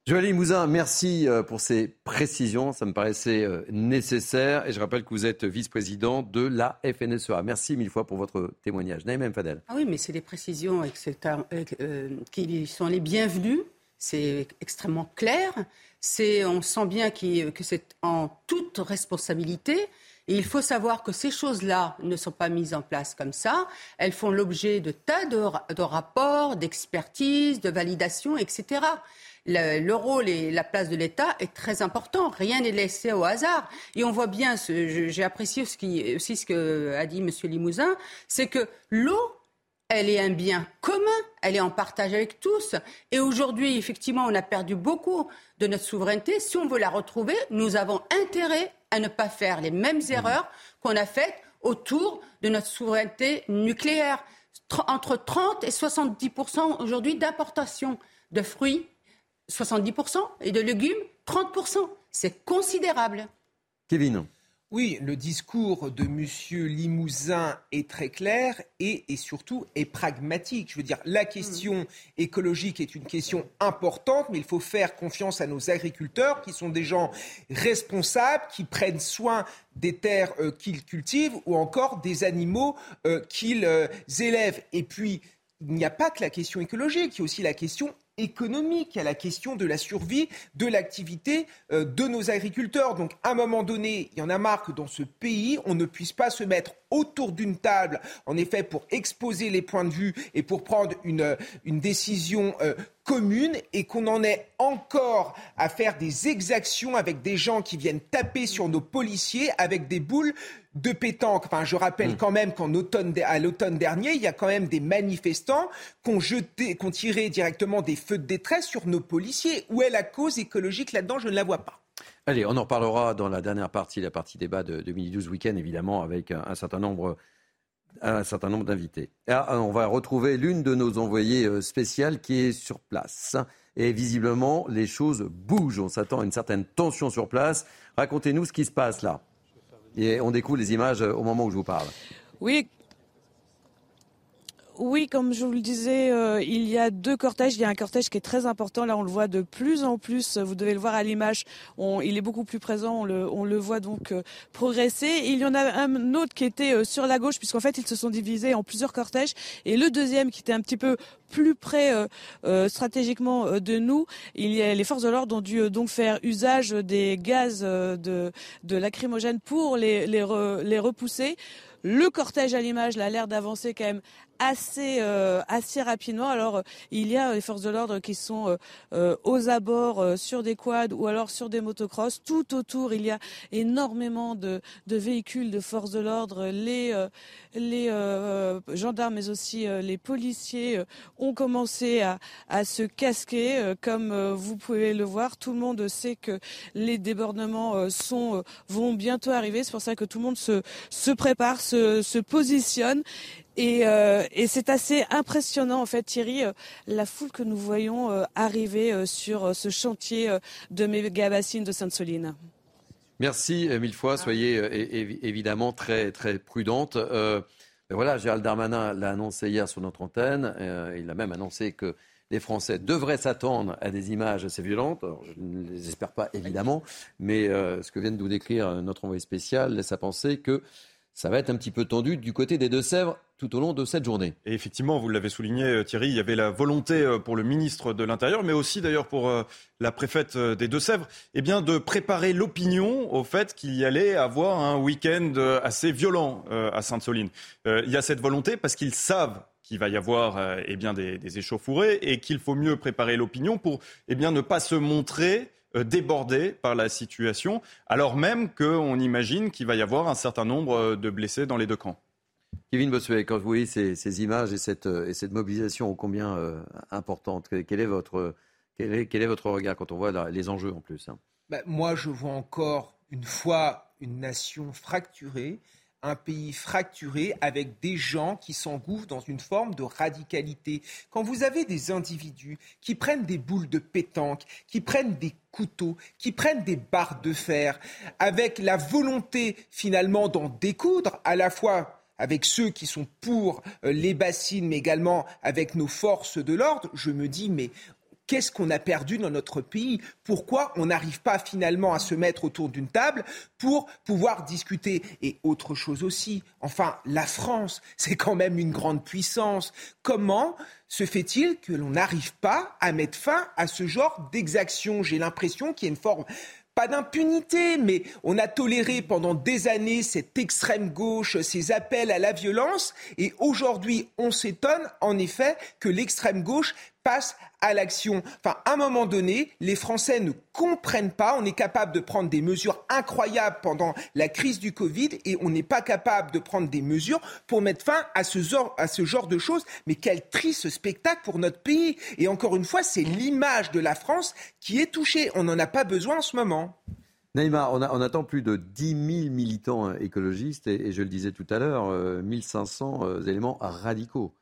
Joël Limousin, merci euh, pour ces précisions. Ça me paraissait euh, nécessaire. Et je rappelle que vous êtes vice-président de la FNSEA. Merci mille fois pour votre témoignage. Naïm Fadel. Ah oui, mais c'est des précisions euh, qui sont les bienvenues. C'est extrêmement clair. On sent bien que c'est en toute responsabilité. Et il faut savoir que ces choses-là ne sont pas mises en place comme ça. Elles font l'objet de tas de, rapports, d'expertises, de validations, etc le, rôle et la place de l'État est très important. Rien n'est laissé au hasard. Et on voit bien, j'ai apprécié aussi ce que a dit M. Limousin, c'est que l'eau, elle est un bien commun, elle est en partage avec tous. Et aujourd'hui, effectivement, on a perdu beaucoup de notre souveraineté. Si on veut la retrouver, nous avons intérêt à ne pas faire les mêmes mmh. erreurs qu'on a faites autour de notre souveraineté nucléaire. Entre 30 et 70% aujourd'hui d'importation de fruits 70% et de légumes 30%. C'est considérable. Kevin. Oui, le discours de M. Limousin est très clair et, et, surtout est pragmatique. Je veux dire, la question écologique est une question importante, mais il faut faire confiance à nos agriculteurs qui sont des gens responsables, qui prennent soin des terres euh, qu'ils cultivent ou encore des animaux euh, qu'ils euh, élèvent. Et puis, il n'y a pas que la question écologique, il y a aussi la question économique, à la question de la survie de l'activité euh, de nos agriculteurs. Donc, à un moment donné, il y en a marre que dans ce pays, on ne puisse pas se mettre autour d'une table, en effet, pour exposer les points de vue et pour prendre une, une décision euh, commune et qu'on en ait encore à faire des exactions avec des gens qui viennent taper sur nos policiers avec des boules de pétanque. Enfin, je rappelle mm. quand même qu'en automne, à l'automne dernier, il y a quand même des manifestants qui ont, jeté, qui ont tiré directement des feux de détresse sur nos policiers. Où est la cause écologique là-dedans? Je ne la vois pas. Allez, on en reparlera dans la dernière partie, la partie débat de 2012 week-end, évidemment, avec un, certain nombre un certain nombre d'invités. Ah, on va retrouver l'une de nos envoyées euh, spéciales qui est sur place. Et visiblement, les choses bougent. On s'attend à une certaine tension sur place. Racontez-nous ce qui se passe là. Et on découvre les images euh, au moment où je vous parle. Oui, oui, comme je vous le disais, euh, il y a deux cortèges. Il y a un cortège qui est très important. Là, on le voit de plus en plus. Vous devez le voir à l'image. il est beaucoup plus présent. On le, on le voit donc euh, progresser. il y en a un autre qui était euh, sur la gauche, puisqu'en fait, ils se sont divisés en plusieurs cortèges. Et le deuxième, qui était un petit peu plus près stratégiquement de nous, il y a, les forces de l'ordre ont dû donc faire usage des gaz de, de lacrymogène pour les, les, les repousser. Le cortège à l'image a l'air d'avancer quand même assez euh, assez rapidement. Alors euh, il y a les forces de l'ordre qui sont euh, aux abords sur des quads ou alors sur des motocross. Tout autour, il y a énormément de, de véhicules de forces de l'ordre. Les les gendarmes mais aussi les policiers ont commencé à, à se casquer comme vous pouvez le voir. Tout le monde sait que les débordements sont vont bientôt arriver. C'est pour ça que tout le monde se se prépare, se positionne. Euh, et, c'est assez impressionnant, en fait, Thierry, euh, la foule que nous voyons euh, arriver sur ce chantier de méga-bassines de Sainte-Soline. Merci mille fois. Soyez évidemment très, très prudente. voilà, Gérald Darmanin l'a annoncé hier sur notre antenne. il a même annoncé que les Français devraient s'attendre à des images assez violentes. je ne les espère pas, évidemment, mais ce que vient de nous décrire notre envoyé spécial laisse à penser que ça va être un petit peu tendu du côté des Deux-Sèvres tout au long de cette journée. Et effectivement, vous l'avez souligné euh, Thierry, il y avait la volonté euh, pour le ministre de l'Intérieur, mais aussi d'ailleurs pour euh, la préfète des Deux-Sèvres, eh bien de préparer l'opinion au fait qu'il y allait avoir un week-end assez violent à Sainte-Soline. Il y a cette volonté parce qu'ils savent qu'il va y avoir eh bien des, des échauffourées et qu'il faut mieux préparer l'opinion pour eh bien ne pas se montrer euh, débordé par la situation, alors même qu'on imagine qu'il va y avoir un certain nombre euh, de blessés dans les deux camps. Kevin Bossuet, quand vous voyez ces, images et cette, euh, et cette, mobilisation ô combien importante, quel est, votre, quel, est, quel est, votre regard quand on voit les enjeux en plus hein? Bah, Moi, je vois encore une fois une nation fracturée, un pays fracturé avec des gens qui s'engouffrent dans une forme de radicalité. Quand vous avez des individus qui prennent des boules de pétanque, qui prennent des couteaux, qui prennent des barres de fer, avec la volonté finalement d'en découdre, à la fois avec ceux qui sont pour euh, les bassines, mais également avec nos forces de l'ordre, je me dis, mais Qu'est-ce qu'on a perdu dans notre pays? Pourquoi on n'arrive pas finalement à se mettre autour d'une table pour pouvoir discuter? Et autre chose aussi, enfin, la France, c'est quand même une grande puissance. Comment se fait-il que l'on n'arrive pas à mettre fin à ce genre d'exaction? J'ai l'impression qu'il y a une forme pas d'impunité, mais on a toléré pendant des années cette extrême gauche, ces appels à la violence, et aujourd'hui, on s'étonne en effet que l'extrême gauche passe à l'action. Enfin, à un moment donné, les Français ne comprennent pas. On est capable de prendre des mesures incroyables pendant la crise du Covid et on n'est pas capable de prendre des mesures pour mettre fin à ce, genre, de choses. Mais quel triste spectacle pour notre pays. Et encore une fois, c'est l'image de la France qui est touchée. On n'en a pas besoin en ce moment. Naïma, on, attend plus de 10 000 militants écologistes et, je le disais tout à l'heure, 1500 euh, euh, éléments radicaux.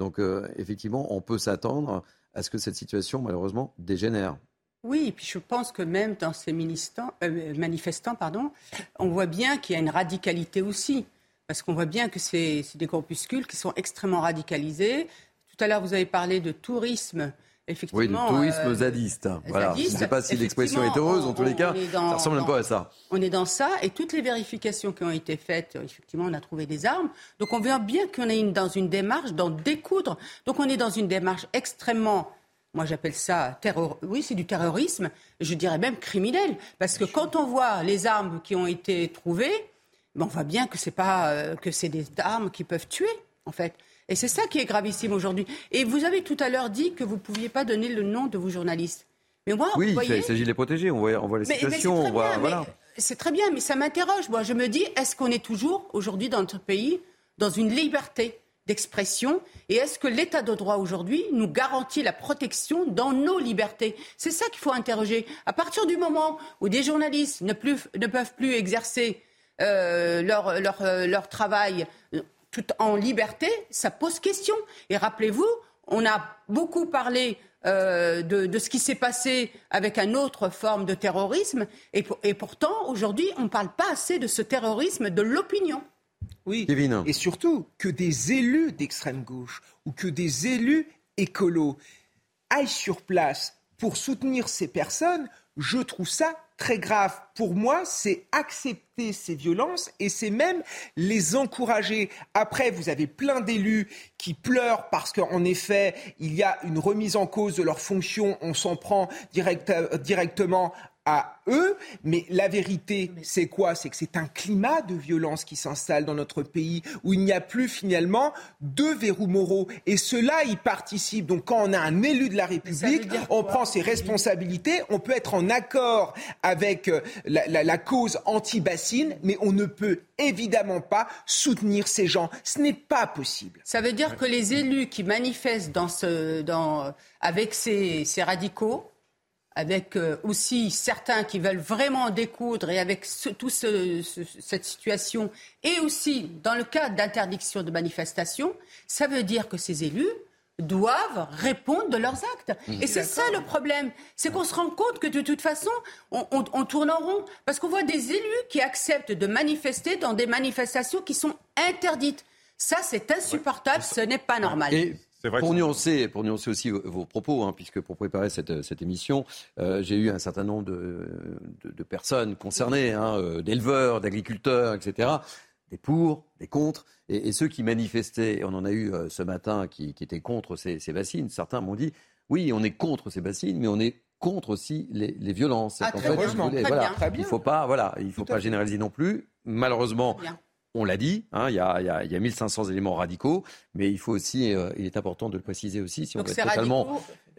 Donc euh, effectivement, on peut s'attendre à ce que cette situation, malheureusement, dégénère. Oui, et puis je pense que même dans ces euh, manifestants, pardon, on voit bien qu'il y a une radicalité aussi. Parce qu'on voit bien que c'est des corpuscules qui sont extrêmement radicalisés. Tout à l'heure, vous avez parlé de tourisme. Oui, le tourisme euh, zadiste. Voilà. je ne sais pas si l'expression est heureuse, en tous les cas, ça ressemble un peu à ça. On est dans ça, et toutes les vérifications qui ont été faites, effectivement, on a trouvé des armes. Donc on voit bien qu'on est dans une démarche d'en découdre. Donc on est dans une démarche extrêmement moi j'appelle ça terror... oui, c'est du terrorisme, je dirais même criminel, parce que quand on voit les armes qui ont été trouvées, ben, on voit bien que c'est pas euh, que c'est des armes qui peuvent tuer en fait. Et c'est ça qui est gravissime aujourd'hui. Et vous avez tout à l'heure dit que vous ne pouviez pas donner le nom de vos journalistes. Mais moi, oui, il s'agit de les protéger. On voit, on voit les situations. C'est très bien, mais ça m'interroge. Moi, je me dis, est-ce qu'on est toujours aujourd'hui dans notre pays dans une liberté d'expression Et est-ce que l'état de droit aujourd'hui nous garantit la protection dans nos libertés? C'est ça qu'il faut interroger. À partir du moment où des journalistes ne, plus, ne peuvent plus exercer euh, leur, leur, euh, leur travail tout en liberté, ça pose question. Et rappelez-vous, on a beaucoup parlé euh, de, ce qui s'est passé avec une autre forme de terrorisme, et, et pourtant, aujourd'hui, on ne parle pas assez de ce terrorisme de l'opinion. Oui. Kevin. Et surtout que des élus d'extrême gauche ou que des élus écolos aillent sur place pour soutenir ces personnes, je trouve ça très grave. Pour moi, c'est accepter ces violences et c'est même les encourager. Après, vous avez plein d'élus qui pleurent parce qu'en effet, il y a une remise en cause de leurs fonctions. On s'en prend direct, euh, directement à eux, mais la vérité, c'est quoi? C'est que c'est un climat de violence qui s'installe dans notre pays où il n'y a plus finalement de verrous moraux. Et cela y participe. Donc quand on a un élu de la République, on prend ses responsabilités, on peut être en accord avec euh, la, la- la cause anti-bassine, mais on ne peut évidemment pas soutenir ces gens. Ce n'est pas possible. Ça veut dire que les élus qui manifestent dans ce, dans, avec ces, ces radicaux, avec euh, aussi certains qui veulent vraiment découdre et avec ce, tout ce- ce- cette situation, et aussi dans le cas d'interdiction de manifestation, ça veut dire que ces élus doivent répondre de leurs actes. Mmh. Et c'est ça le problème. C'est qu'on se rend compte que de toute façon, on, on- on tourne en rond. Parce qu'on voit des élus qui acceptent de manifester dans des manifestations qui sont interdites. Ça, c'est insupportable, ce n'est pas normal. Et pour nuancer, pour nuancer aussi vos, propos, hein, puisque pour préparer cette, cette émission, euh, j'ai eu un certain nombre de, de- de personnes concernées, hein, euh, d'éleveurs, d'agriculteurs, etc., des pour, des contre, et, et ceux qui manifestaient, on en a eu euh, ce matin qui, qui étaient contre ces, ces bassines, certains m'ont dit, oui, on est contre ces bassines, mais on est contre aussi les, les violences. Ah, En très fait, très voilà, bien, il faut pas, voilà, il faut pas généraliser non plus. Malheureusement, on l'a dit, hein, il y, a, y a- il y a 1500 éléments radicaux, mais il faut aussi, euh, il est important de le préciser aussi, si on veut être totalement.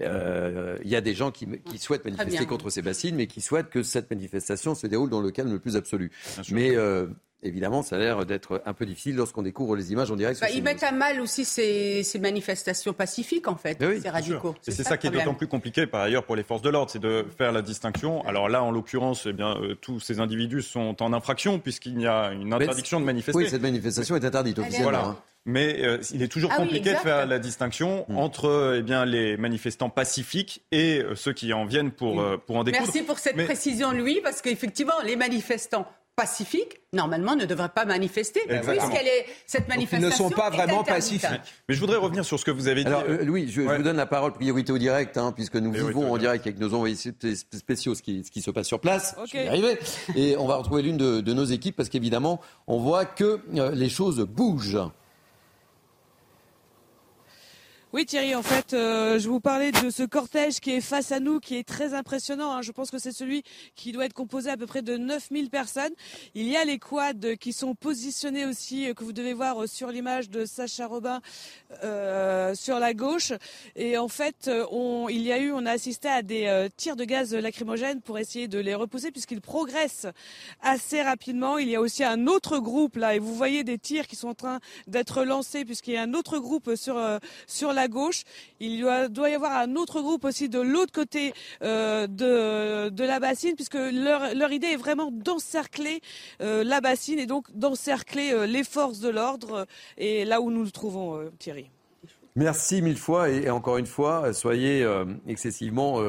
Euh, Il y a des gens qui, qui souhaitent manifester contre ces bassines, mais qui souhaitent que cette manifestation se déroule dans le calme le plus absolu. Mais euh, évidemment, ça a l'air d'être un peu difficile lorsqu'on découvre les images en direct. Bah, ils mettent à mal aussi ces, ces manifestations pacifiques, en fait, ces radicaux. C'est ça, qui est d'autant plus compliqué par ailleurs pour les forces de l'ordre, c'est de faire la distinction. Alors là, en l'occurrence, eh bien, euh, tous ces individus sont en infraction puisqu'il y a une interdiction de manifester. Oui, cette manifestation est interdite officiellement. Voilà. Mais euh, il est toujours Ah oui, compliqué de faire la distinction entre euh, eh bien, les manifestants pacifiques et euh, ceux qui en viennent pour, euh, pour en découdre. Merci pour cette Mais- précision, Louis, parce qu'effectivement, les manifestants pacifiques, normalement, ne devraient pas manifester, puisqu'elle est cette manifestation. est interdite. Mais je voudrais revenir sur ce que vous avez dit. Alors, euh, Louis, je, je vous donne la parole priorité au direct, hein, puisque nous vivons en direct avec nos envoyés spé- spéciaux ce qui, ce qui se passe sur place. Ok. Je vais y arriver. Et on va retrouver l'une de, de nos équipes, parce qu'évidemment, on voit que euh, les choses bougent. Oui Thierry, en fait, euh, je vous parlais de ce cortège qui est face à nous, qui est très impressionnant. hein. Je pense que c'est celui qui doit être composé à peu près de 9000 personnes. Il y a les quads qui sont positionnés aussi, euh, que vous devez voir euh, sur l'image de Sacha Robin euh, sur la gauche. Et en fait, on, il y a eu, on a assisté à des tirs de gaz lacrymogène pour essayer de les repousser puisqu'ils progressent assez rapidement. Il y a aussi un autre groupe là, et vous voyez des tirs qui sont en train d'être lancés puisqu'il y a un autre groupe sur sur la gauche. Il doit, y avoir un autre groupe aussi de l'autre côté euh, de la bassine puisque leur idée est vraiment d'encercler euh, la bassine et donc d'encercler euh, les forces de l'ordre et là où nous nous trouvons, Thierry. Merci mille fois et, encore une fois, soyez excessivement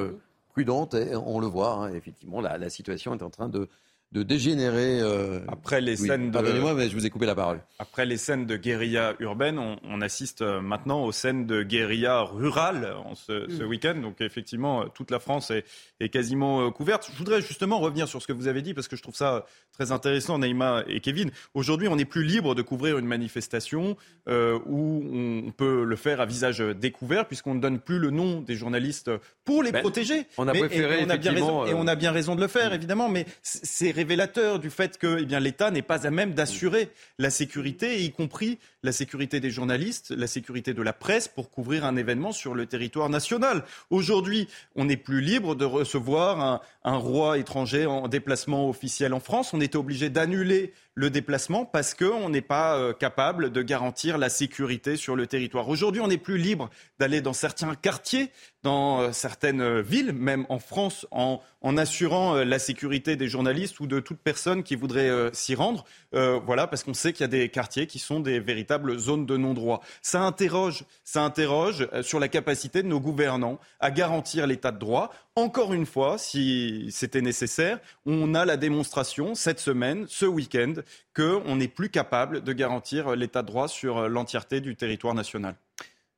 prudentes. Et on le voit, hein, effectivement, la, la situation est en train de, de dégénérer. euh, Après les oui. scènes de- Pardonnez-moi, mais je vous ai coupé la parole. Après les scènes de guérilla urbaine, on, on assiste euh, maintenant aux scènes de guérilla rurale en ce, ce Mm. week-end. Donc effectivement, euh, toute la France est, est quasiment couverte. Je voudrais justement revenir sur ce que vous avez dit parce que je trouve ça très intéressant, Naïma et Kevin. Aujourd'hui, on n'est plus libre de couvrir une manifestation euh, où on peut le faire à visage découvert puisqu'on ne donne plus le nom des journalistes pour les Ben, protéger. on a Mais- préféré, et on a bien raison, et on a bien raison de le faire, évidemment, mais c'est révélateur du fait que eh bien, l'État n'est pas à même d'assurer la sécurité, y compris la sécurité des journalistes, la sécurité de la presse pour couvrir un événement sur le territoire national. Aujourd'hui, on n'est plus libre de recevoir un, un roi étranger en déplacement officiel en France. On était obligé d'annuler le déplacement parce qu'on n'est pas euh, capable de garantir la sécurité sur le territoire. Aujourd'hui, on n'est plus libre d'aller dans certains quartiers, dans euh, certaines euh, villes, même en France, en, assurant la sécurité des journalistes ou de toute personne qui voudrait s'y rendre. Voilà, parce qu'on sait qu'il y a des quartiers qui sont des véritables zones de non-droit. Ça interroge, ça interroge sur la capacité de nos gouvernants à garantir l'état de droit. Encore une fois, si c'était nécessaire, on a la démonstration cette semaine, ce week-end, qu'on n'est plus capable de garantir l'état de droit sur l'entièreté du territoire national.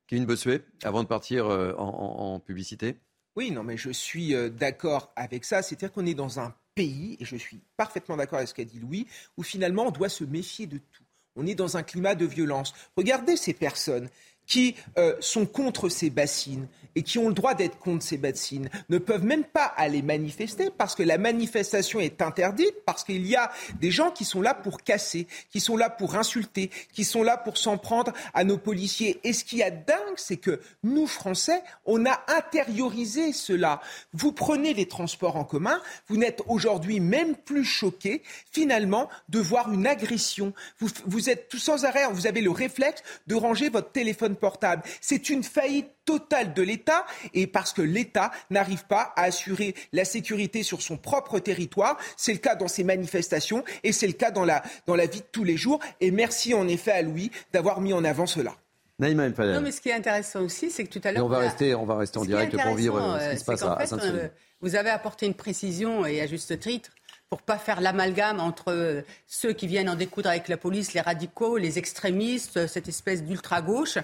Kevin Bossuet, avant de partir en publicité. Oui, non, mais je suis euh, d'accord avec ça. C'est-à-dire qu'on est dans un pays, et je suis parfaitement d'accord avec ce qu'a dit Louis, où finalement on doit se méfier de tout. On est dans un climat de violence. Regardez ces personnes qui euh, sont contre ces bassines et qui ont le droit d'être contre ces bassines ne peuvent même pas aller manifester parce que la manifestation est interdite, parce qu'il y a des gens qui sont là pour casser, qui sont là pour insulter, qui sont là pour s'en prendre à nos policiers. Et ce qui est dingue, c'est que nous, Français, on a intériorisé cela. Vous prenez les transports en commun, vous n'êtes aujourd'hui même plus choqués, finalement, de voir une agression. Vous, vous êtes tout sans arrêt, vous avez le réflexe de ranger votre téléphone portable. C'est une faillite totale de l'État et parce que l'État n'arrive pas à assurer la sécurité sur son propre territoire. C'est le cas dans ces manifestations et c'est le cas dans la, dans la vie de tous les jours. Et merci en effet à Louis d'avoir mis en avant cela. Naïma Non, mais ce qui est intéressant aussi, c'est que tout à l'heure. On va rester, on va rester en direct pour vivre euh, ce qui se passe à, saint euh, Vous avez apporté une précision et à juste titre pour pas faire l'amalgame entre euh, ceux qui viennent en découdre avec la police, les radicaux, les extrémistes, euh, cette espèce d'ultra-gauche,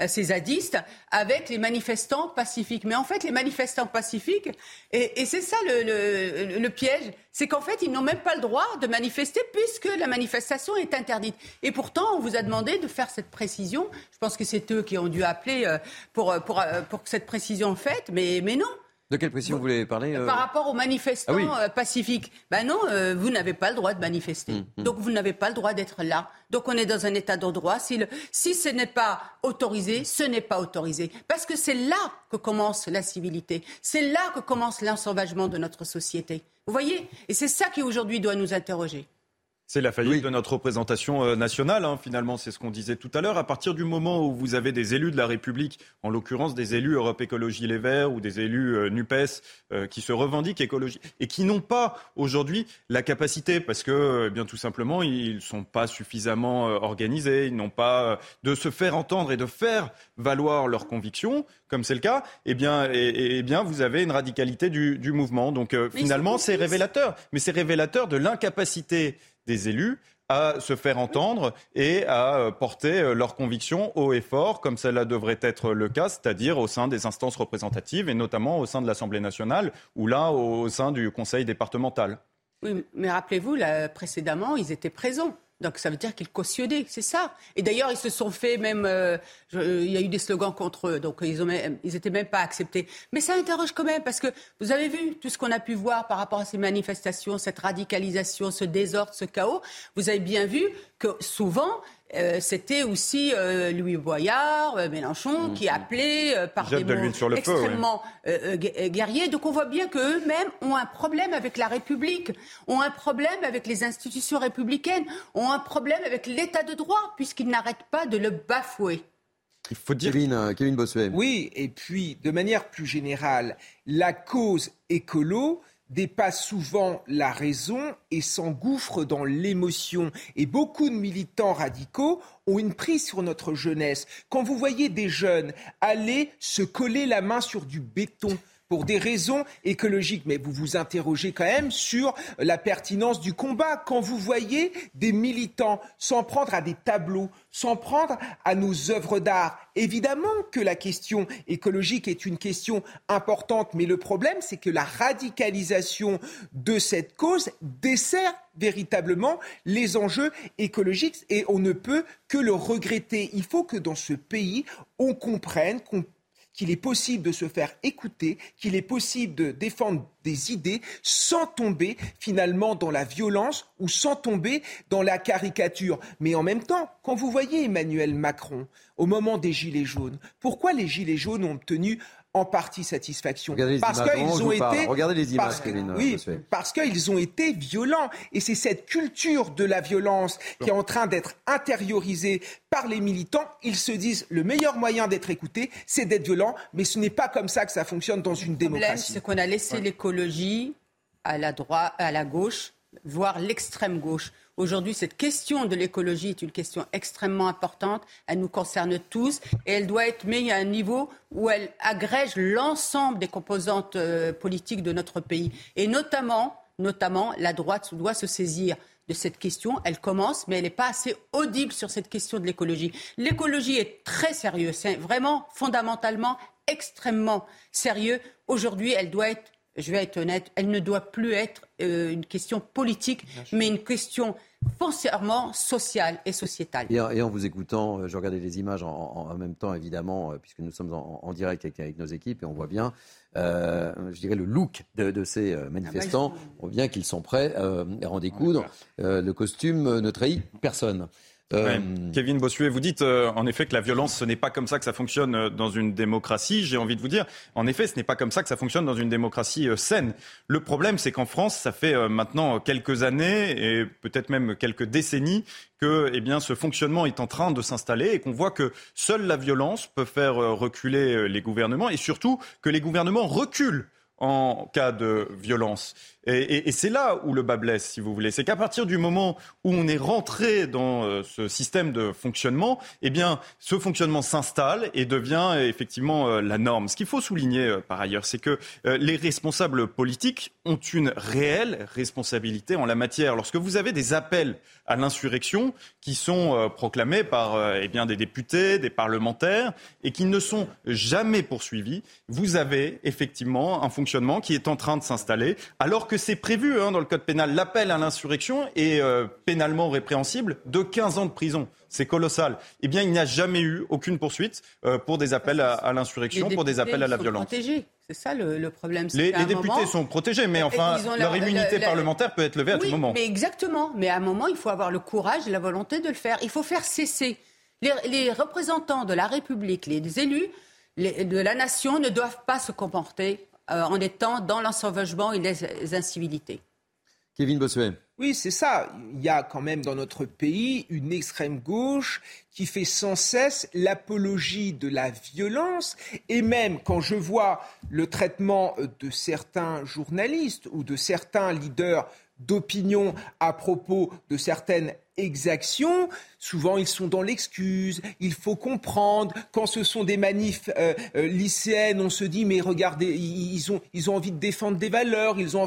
euh, ces zadistes, avec les manifestants pacifiques. Mais en fait, les manifestants pacifiques, et, c'est ça le, piège, c'est qu'en fait, ils n'ont même pas le droit de manifester puisque la manifestation est interdite. Et pourtant, on vous a demandé de faire cette précision. Je pense que c'est eux qui ont dû appeler pour, pour, que cette précision faite, mais, mais non. De quelle précision vous voulez parler euh Par rapport aux manifestants ah euh, pacifiques. Ben non, euh, vous n'avez pas le droit de manifester. Hum, hum. Donc vous n'avez pas le droit d'être là. Donc on est dans un état de droit. Si, si ce n'est pas autorisé, ce n'est pas autorisé. Parce que c'est là que commence la civilité. C'est là que commence l'ensauvagement de notre société. Vous voyez? Et c'est ça qui aujourd'hui doit nous interroger. C'est la faillite de notre représentation euh, nationale, hein, finalement, c'est ce qu'on disait tout à l'heure. À partir du moment où vous avez des élus de la République, en l'occurrence des élus Europe Écologie Les Verts ou des élus euh, NUPES euh, qui se revendiquent écologie et qui n'ont pas aujourd'hui la capacité, parce que eh bien tout simplement ils ne sont pas suffisamment organisés, ils n'ont pas de se faire entendre et de faire valoir leurs convictions, comme c'est le cas, eh bien, et, bien vous avez une radicalité du, du mouvement. Donc finalement c'est révélateur, mais c'est révélateur de l'incapacité des élus à se faire entendre et à euh, porter euh, leurs convictions haut et fort, comme cela devrait être le cas, c'est-à-dire au sein des instances représentatives et notamment au sein de l'Assemblée nationale ou là au sein du Conseil départemental. Oui, mais rappelez-vous, précédemment, ils étaient présents. Donc ça veut dire qu'ils cautionnaient, c'est ça. Et d'ailleurs, ils se sont fait même, euh, il y a eu des slogans contre eux, donc ils, ont, ils étaient même pas acceptés. Mais ça interroge quand même parce que vous avez vu tout ce qu'on a pu voir par rapport à ces manifestations, cette radicalisation, ce désordre, ce chaos. Vous avez bien vu que souvent, euh, c'était aussi euh, Louis Boyard, euh, Mélenchon, mmh. qui appelait par des mots extrêmement guerriers. Donc on voit bien qu'eux-mêmes ont un problème avec la République, ont un problème avec les institutions républicaines, ont un problème avec l'état de droit, puisqu'ils n'arrêtent pas de le bafouer. Il faut dire... Kevin, Kevin Bossuet. Oui, et puis de manière plus générale, la cause écolo, dépasse souvent la raison et s'engouffre dans l'émotion. Et beaucoup de militants radicaux ont une prise sur notre jeunesse. Quand vous voyez des jeunes aller se coller la main sur du béton, pour des raisons écologiques. Mais vous vous interrogez quand même sur la pertinence du combat. Quand vous voyez des militants s'en prendre à des tableaux, s'en prendre à nos œuvres d'art, évidemment que la question écologique est une question importante, mais le problème, c'est que la radicalisation de cette cause dessert véritablement les enjeux écologiques et on ne peut que le regretter. Il faut que dans ce pays, on comprenne qu'on qu'il est possible de se faire écouter, qu'il est possible de défendre des idées sans tomber finalement dans la violence ou sans tomber dans la caricature. Mais en même temps, quand vous voyez Emmanuel Macron au moment des Gilets jaunes, pourquoi les Gilets jaunes ont obtenu en partie satisfaction. parce qu'ils ont été. Regardez les images, Oui, parce qu'ils ont été violents. Et c'est cette culture de la violence qui est en train d'être intériorisée par les militants. Ils se disent le meilleur moyen d'être écouté, c'est d'être violent. Mais ce n'est pas comme ça que ça fonctionne dans une démocratie. C'est qu'on a laissé l'écologie à la droite, à la gauche voire l'extrême gauche. Aujourd'hui, cette question de l'écologie est une question extrêmement importante. Elle nous concerne tous et elle doit être mise à un niveau où elle agrège l'ensemble des composantes euh, politiques de notre pays. Et notamment, notamment, la droite doit se saisir de cette question. Elle commence, mais elle n'est pas assez audible sur cette question de l'écologie. L'écologie est très sérieuse, c'est vraiment fondamentalement extrêmement sérieux. Aujourd'hui, elle doit être je vais être honnête, elle ne doit plus être euh, une question politique, mais une question foncièrement sociale et sociétale. Et, en vous écoutant, euh, je regardais les images en, même temps, évidemment, euh, puisque nous sommes en, direct avec, nos équipes, et on voit bien, je dirais, le look de, ces manifestants. Ah bah, on voit bien qu'ils sont prêts à en découdre. le costume ne trahit personne. Euh, Kevin Bossuet, vous dites euh, en effet que la violence, ce n'est pas comme ça que ça fonctionne euh, dans une démocratie. J'ai envie de vous dire, en effet, ce n'est pas comme ça que ça fonctionne dans une démocratie saine. Le problème, c'est qu'en France, ça fait maintenant quelques années et peut-être même quelques décennies que eh bien, ce fonctionnement est en train de s'installer et qu'on voit que seule la violence peut faire reculer les gouvernements et surtout que les gouvernements reculent en cas de violence. Et, c'est là où le bas blesse, si vous voulez. C'est qu'à partir du moment où on est rentré dans euh, ce système de fonctionnement, eh bien, ce fonctionnement s'installe et devient euh, effectivement euh, la norme. Ce qu'il faut souligner par ailleurs, c'est que les responsables politiques ont une réelle responsabilité en la matière. Lorsque vous avez des appels à l'insurrection qui sont proclamés par eh bien, des députés, des parlementaires et qui ne sont jamais poursuivis, vous avez effectivement un fonctionnement qui est en train de s'installer alors que que c'est prévu hein, dans le code pénal. L'appel à l'insurrection est euh, pénalement répréhensible de 15 ans de prison. C'est colossal. Eh bien, il n'y a jamais eu aucune poursuite euh, pour des appels à, l'insurrection, pour des appels à la violence. Protégés. C'est ça le, problème. Les, députés sont protégés, mais enfin, leur, immunité parlementaire peut être levée à tout moment. Mais exactement. Mais à un moment, il faut avoir le courage et la volonté de le faire. Il faut faire cesser. Les, représentants de la République, les élus de la nation ne doivent pas se comporter euh, en étant dans l'ensauvagement et les incivilités. Kevin Bossuet. Oui, c'est ça. Il y a quand même dans notre pays une extrême gauche qui fait sans cesse l'apologie de la violence. Et même quand je vois le traitement de certains journalistes ou de certains leaders d'opinion à propos de certaines exactions. Souvent, ils sont dans l'excuse. Il faut comprendre. Quand ce sont des manifs euh, euh, lycéennes, on se dit, mais regardez, ils ont, ils ont envie de défendre des valeurs, ils ont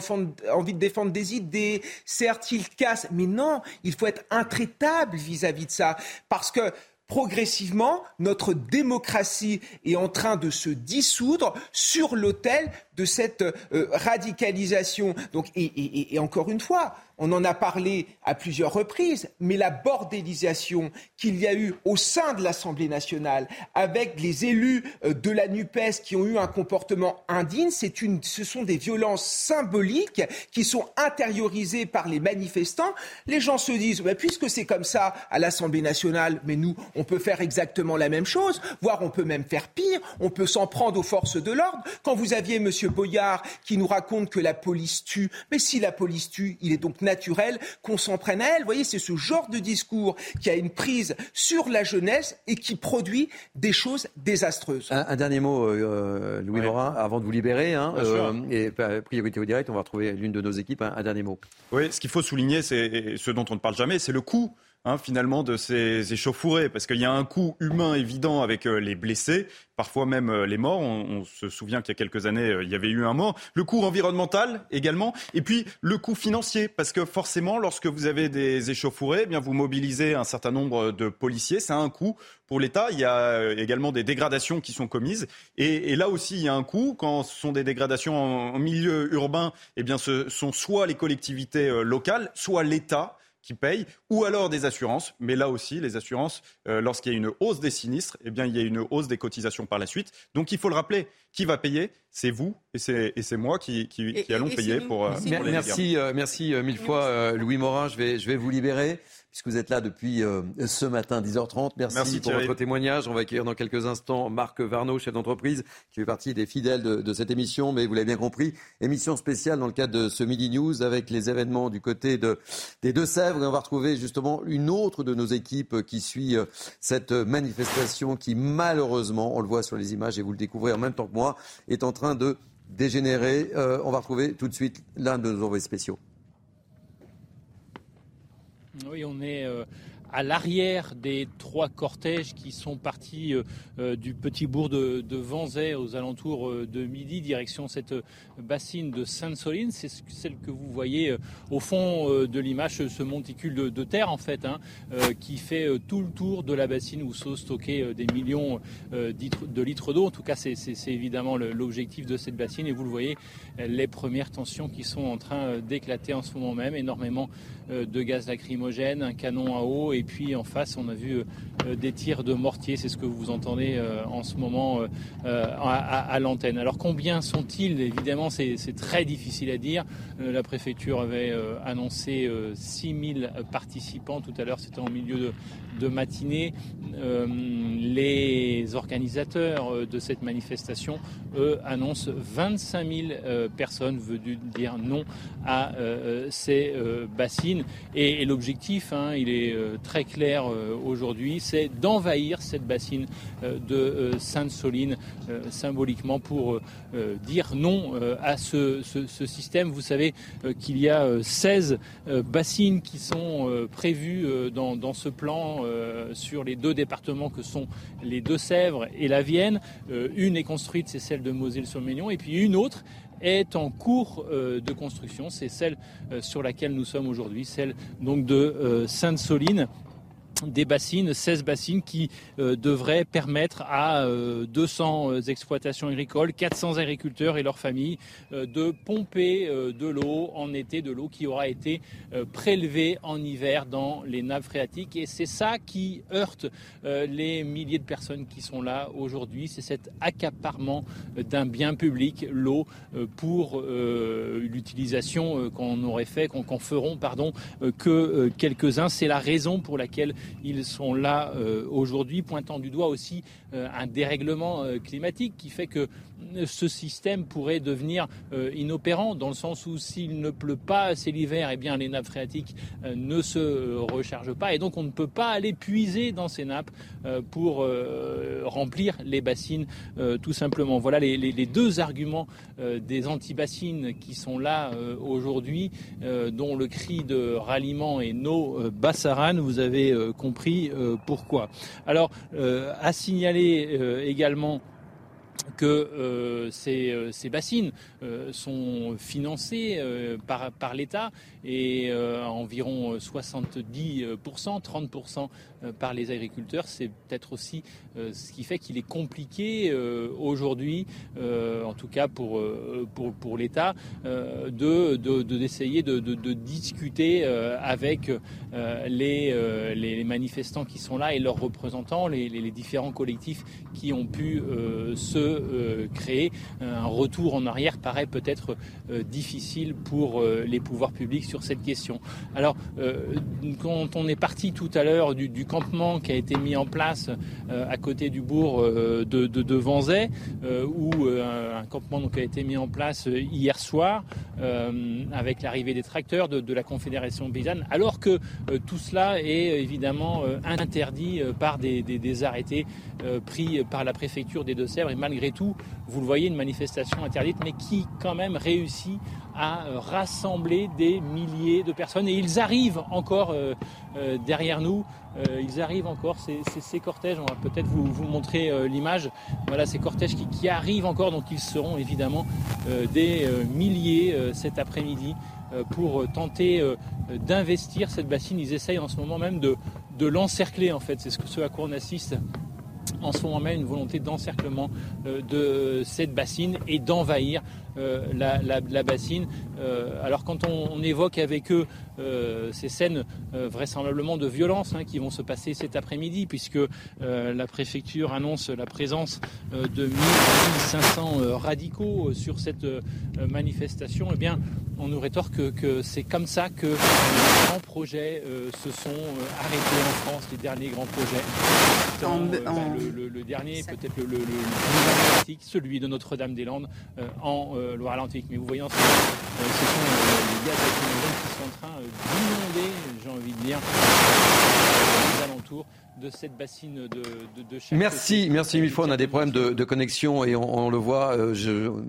envie de défendre des idées. Certes, ils cassent, mais non, il faut être intraitable vis-à-vis de ça. Parce que progressivement, notre démocratie est en train de se dissoudre sur l'autel de cette euh, radicalisation. Donc, et encore une fois, on en a parlé à plusieurs reprises, mais la bordélisation qu'il y a eu au sein de l'Assemblée nationale avec les élus euh, de la NUPES qui ont eu un comportement indigne, une, ce sont des violences symboliques qui sont intériorisées par les manifestants. Les gens se disent, bah, puisque c'est comme ça à l'Assemblée nationale, mais nous, on peut faire exactement la même chose, voire on peut même faire pire, on peut s'en prendre aux forces de l'ordre. Quand vous aviez Boyard qui nous raconte que la police tue, mais si la police tue, il est donc naturel qu'on s'en prenne à elle. Vous voyez, c'est ce genre de discours qui a une prise sur la jeunesse et qui produit des choses désastreuses. Un, dernier mot, euh, Louis Morin, avant de vous libérer. Hein, euh, et bah, priorité au direct, on va retrouver l'une de nos équipes. un dernier mot. Oui, ce qu'il faut souligner, c'est ce dont on ne parle jamais, c'est le coût Hein, finalement de ces échauffourées, parce qu'il y a un coût humain évident avec euh, les blessés, parfois même euh, les morts. On, se souvient qu'il y a quelques années, euh, il y avait eu un mort. Le coût environnemental également, et puis le coût financier, parce que forcément, lorsque vous avez des échauffourées, eh bien vous mobilisez un certain nombre de policiers, ça a un coût pour l'État. Il y a également des dégradations qui sont commises, et, là aussi il y a un coût quand ce sont des dégradations en, milieu urbain. Eh bien, ce sont soit les collectivités locales, soit l'État qui payent, ou alors des assurances. Mais là aussi, les assurances, euh, lorsqu'il y a une hausse des sinistres, eh bien, il y a une hausse des cotisations par la suite. Donc il faut le rappeler, qui va payer? C'est vous et c'est moi qui, qui, allons payer pour, euh, pour, les Merci, euh, merci mille fois, Louis Morin. Je vais, je vais vous libérer puisque vous êtes là depuis euh, ce matin, 10h30. Merci, pour votre témoignage. On va accueillir dans quelques instants Marc Varnaud, chef d'entreprise, qui fait partie des fidèles de, cette émission. Mais vous l'avez bien compris, émission spéciale dans le cadre de ce Midi News avec les événements du côté de, des Deux-Sèvres. Et on va retrouver justement une autre de nos équipes qui suit euh, cette manifestation qui, malheureusement, on le voit sur les images et vous le découvrez en même temps que moi, est en train de dégénérer. Euh, on va retrouver tout de suite l'un de nos envoyés spéciaux. Oui, on est à l'arrière des trois cortèges qui sont partis euh, euh, du petit bourg de, de Vanzay aux alentours euh, de midi, direction cette bassine de Sainte-Soline. C'est celle que vous voyez au fond de l'image, ce monticule de, terre en fait, hein, qui fait tout le tour de la bassine où sont stockés des millions de litres d'eau. En tout cas, c'est évidemment l'objectif de cette bassine. Et vous le voyez, les premières tensions qui sont en train d'éclater en ce moment même. Énormément de gaz lacrymogène, un canon à eau puis en face, on a vu euh, des tirs de mortier. C'est ce que vous entendez euh, en ce moment euh, à, l'antenne. Alors combien sont-ils? Évidemment, c'est très difficile à dire. La préfecture avait annoncé 6000 participants tout à l'heure. C'était en milieu de, de matinée. les organisateurs de cette manifestation, eux, annoncent 25 000 personnes venues dire non à ces bassines. Et, l'objectif, hein, il est très clair euh, aujourd'hui, c'est d'envahir cette bassine euh, de euh, Sainte-Soline symboliquement pour dire non à ce, système. Vous savez qu'il y a 16 bassines qui sont prévues dans, ce plan sur les deux départements que sont les Deux-Sèvres et la Vienne. une est construite, c'est celle de Moselle-sur-Ménion, et puis une autre est en cours de construction. C'est celle sur laquelle nous sommes aujourd'hui, celle donc de Sainte-Soline des bassines, 16 bassines qui euh, devraient permettre à 200 euh, exploitations agricoles, 400 agriculteurs et leurs familles euh, de pomper de l'eau en été, de l'eau qui aura été prélevée en hiver dans les nappes phréatiques. Et c'est ça qui heurte les milliers de personnes qui sont là aujourd'hui. C'est cet accaparement d'un bien public, l'eau, pour l'utilisation qu'on aurait fait, qu'on feront, pardon, que quelques-uns. C'est la raison pour laquelle ils sont là euh, aujourd'hui, pointant du doigt aussi euh, un dérèglement euh, climatique qui fait que ce système pourrait devenir inopérant dans le sens où s'il ne pleut pas c'est l'hiver, eh bien les nappes phréatiques ne se rechargent pas et donc on ne peut pas aller puiser dans ces nappes pour remplir les bassines tout simplement. Voilà les, deux arguments des anti-bassines qui sont là aujourd'hui, dont le cri de ralliement est no Bassaran. Vous avez compris euh, pourquoi. Alors, euh, à signaler euh, également que ces, ces, bassines sont financées par, par l'État et environ 70%, 30% euh, par les agriculteurs. C'est peut-être aussi euh, ce qui fait qu'il est compliqué euh, aujourd'hui, en tout cas pour, pour, pour l'État, de, d'essayer de, de, discuter avec les, les manifestants qui sont là et leurs représentants, les, les différents collectifs qui ont pu se créer. Un retour en arrière paraît peut-être difficile pour les pouvoirs publics sur cette question. Alors, quand on est parti tout à l'heure du, du campement qui a été mis en place euh, à côté du bourg euh, de, Vanzay, euh, où un campement donc, a été mis en place hier soir avec l'arrivée des tracteurs de, la Confédération paysanne, alors que tout cela est évidemment interdit par des arrêtés pris par la préfecture des Deux-Sèvres. Et malgré tout, vous le voyez, une manifestation interdite, mais qui quand même réussit à rassembler des milliers de personnes. Et ils arrivent encore derrière nous. Euh, ils arrivent encore, ces, ces, cortèges, on va peut-être vous, montrer euh, l'image. Voilà ces cortèges qui, arrivent encore, donc ils seront évidemment euh, des milliers cet après-midi pour tenter d'investir cette bassine. Ils essayent en ce moment même de, de l'encercler en fait. C'est ce, ce à quoi on assiste en ce moment même une volonté d'encerclement de cette bassine et d'envahir la, bassine. alors quand on, évoque avec eux euh, ces scènes euh, vraisemblablement de violence hein, qui vont se passer cet après-midi, puisque euh, la préfecture annonce la présence de 1500 radicaux sur cette manifestation, eh bien, on nous rétorque que, c'est comme ça que les grands projets se sont arrêtés en France, les derniers grands projets. Bah, le, dernier, peut-être le, le, plus celui de Notre-Dame-des-Landes en Loire-Atlantique. Mais vous voyez, ce, ce sont les gaz qui sont en train d'inonder, j'ai envie de dire, les alentours de cette bassine de, de, Merci, merci mille fois. On a des problèmes de, connexion et on, le voit. Euh,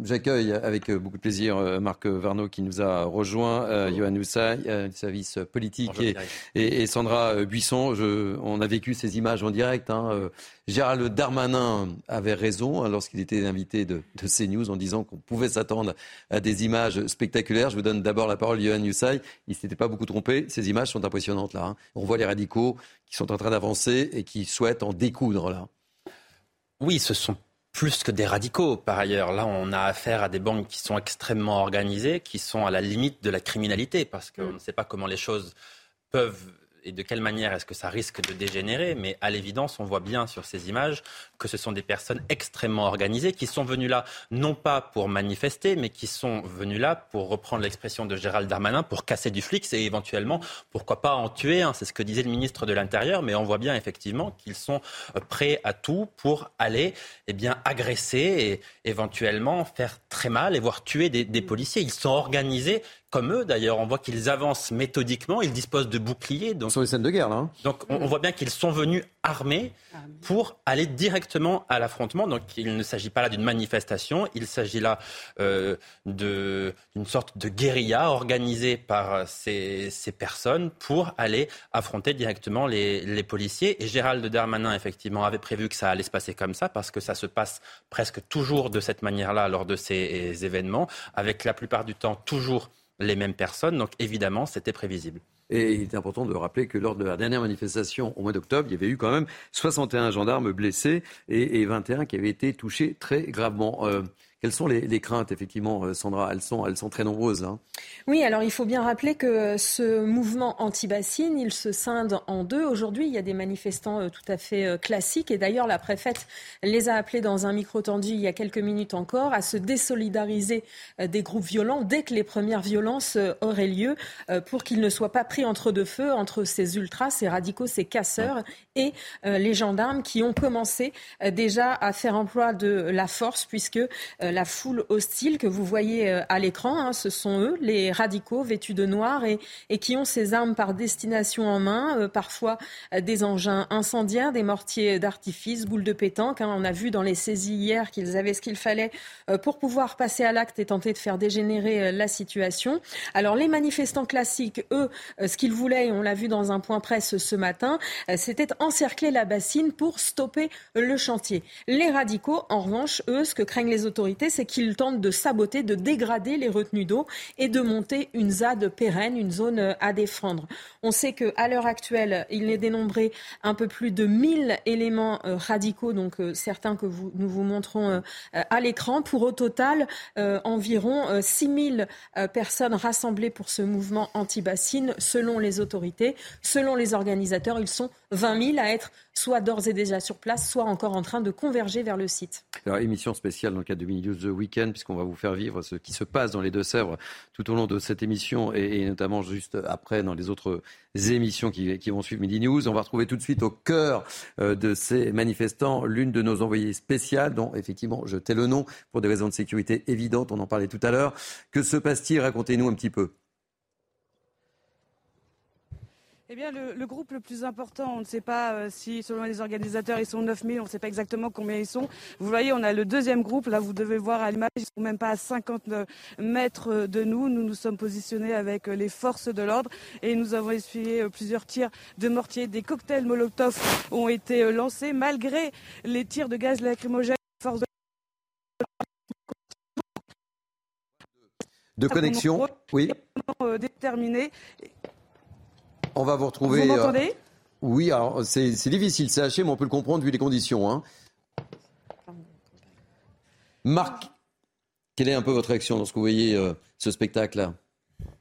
j'accueille avec beaucoup de plaisir euh, Marc Varno qui nous a rejoint, euh, Johan Houssay, du service politique, et, Sandra Buisson. Je, on a vécu ces images en direct. Hein, Gérald Darmanin avait raison hein, lorsqu'il était invité de, de, CNews en disant qu'on pouvait s'attendre à des images spectaculaires. Je vous donne d'abord la parole, Johan Youssay. Il ne s'était pas beaucoup trompé. Ces images sont impressionnantes là. Hein. On voit les radicaux qui sont en train d'avancer et qui souhaitent en découdre là. Oui, ce sont plus que des radicaux. Par ailleurs, là, on a affaire à des banques qui sont extrêmement organisées, qui sont à la limite de la criminalité, parce qu'on ne sait pas comment les choses peuvent et de quelle manière est-ce que ça risque de dégénérer? Mais à l'évidence, on voit bien sur ces images que ce sont des personnes extrêmement organisées qui sont venues là, non pas pour manifester, mais qui sont venues là, pour reprendre l'expression de Gérald Darmanin, pour casser du flic et éventuellement, pourquoi pas en tuer. C'est ce que disait le ministre de l'Intérieur. Mais on voit bien effectivement qu'ils sont euh, prêts à tout pour aller eh bien, agresser et éventuellement faire très mal et voire tuer des policiers. Ils sont organisés comme eux d'ailleurs. On voit qu'ils avancent méthodiquement, ils disposent de boucliers. Donc, Ce sont les scènes de guerre là. Hein. Donc on, voit bien qu'ils sont venus armés pour aller directement à l'affrontement. Donc il ne s'agit pas là d'une manifestation, il s'agit là euh, d'une sorte de guérilla organisée par ces, ces, personnes pour aller affronter directement les, les policiers. Et Gérald Darmanin effectivement avait prévu que ça allait se passer comme ça parce que ça se passe presque toujours de cette manière-là lors de ces événements, avec la plupart du temps toujours les mêmes personnes. Donc évidemment, c'était prévisible. Et il est important de rappeler que lors de la dernière manifestation au mois d'octobre, il y avait eu quand même 61 gendarmes blessés et, 21 qui avaient été touchés très gravement. Euh, quelles sont les, craintes, effectivement, euh, Sandra? Elles sont, elles sont très nombreuses. Hein. Oui, alors il faut bien rappeler que ce mouvement anti-bassine, il se scinde en deux. Aujourd'hui, il y a des manifestants euh, tout à fait euh, classiques. Et d'ailleurs, la préfète les a appelés dans un micro tendu il y a quelques minutes encore à se désolidariser des groupes violents dès que les premières violences auraient lieu pour qu'ils ne soient pas pris entre deux feux entre ces ultras, ces radicaux, ces casseurs et les gendarmes qui ont commencé déjà à faire emploi de la force puisque euh, la foule hostile que vous voyez euh, à l'écran. Hein, ce sont eux, les radicaux vêtus de noir et, et qui ont ces armes par destination en main, euh, parfois des engins incendiaires, des mortiers d'artifice, boules de pétanque. Hein. On a vu dans les saisies hier qu'ils avaient ce qu'il fallait pour pouvoir passer à l'acte et tenter de faire dégénérer la situation. Alors les manifestants classiques, eux, ce qu'ils voulaient, et on l'a vu dans un point presse ce matin, c'était encercler la bassine pour stopper le chantier. Les radicaux, en revanche, eux, ce que craignent les autorités, c'est qu'ils tentent de saboter, de dégrader les retenues d'eau et de monter une ZAD pérenne, une zone euh, à défendre. On sait qu'à l'heure actuelle, il est dénombré un peu plus de 1000 éléments euh, radicaux, donc euh, certains que nous vous montrons à l'écran. Pour au total, environ 6000 personnes rassemblées pour ce mouvement anti-bassine, selon les autorités. Selon les organisateurs, ils sont 20 000 à être soit d'ores et déjà sur place, soit encore en train de converger vers le site. Alors, émission spéciale dans le cadre de Mini News The Weekend, puisqu'on va vous faire vivre ce qui se passe dans les Deux-Sèvres tout au long de cette émission et, notamment juste après dans les autres émissions qui, vont suivre Midi News. On va retrouver tout de suite au cœur euh, de ces manifestants l'une de nos envoyées spéciales, dont effectivement je tais le nom pour des raisons de sécurité évidentes, on en parlait tout à l'heure. Que se passe-t-il? Racontez-nous un petit peu. Eh bien, le, groupe le plus important, on ne sait pas euh, si, selon les organisateurs, ils sont 9000, on ne sait pas exactement combien ils sont. Vous voyez, on a le deuxième groupe, là, vous devez voir à l'image, ils ne sont même pas à 50 mètres de nous. Nous nous sommes positionnés avec les forces de l'ordre et nous avons essuyé euh, plusieurs tirs de mortier. Des cocktails Molotov ont été euh, lancés malgré les tirs de gaz lacrymogène. Force de de connexion, oui. Déterminé. On va vous retrouver. Vous m'entendez? Euh, Oui, alors c'est difficile, c'est haché, mais on peut le comprendre vu les conditions. Hein. Marc, quelle est un peu votre réaction lorsque vous voyez euh, ce spectacle-là?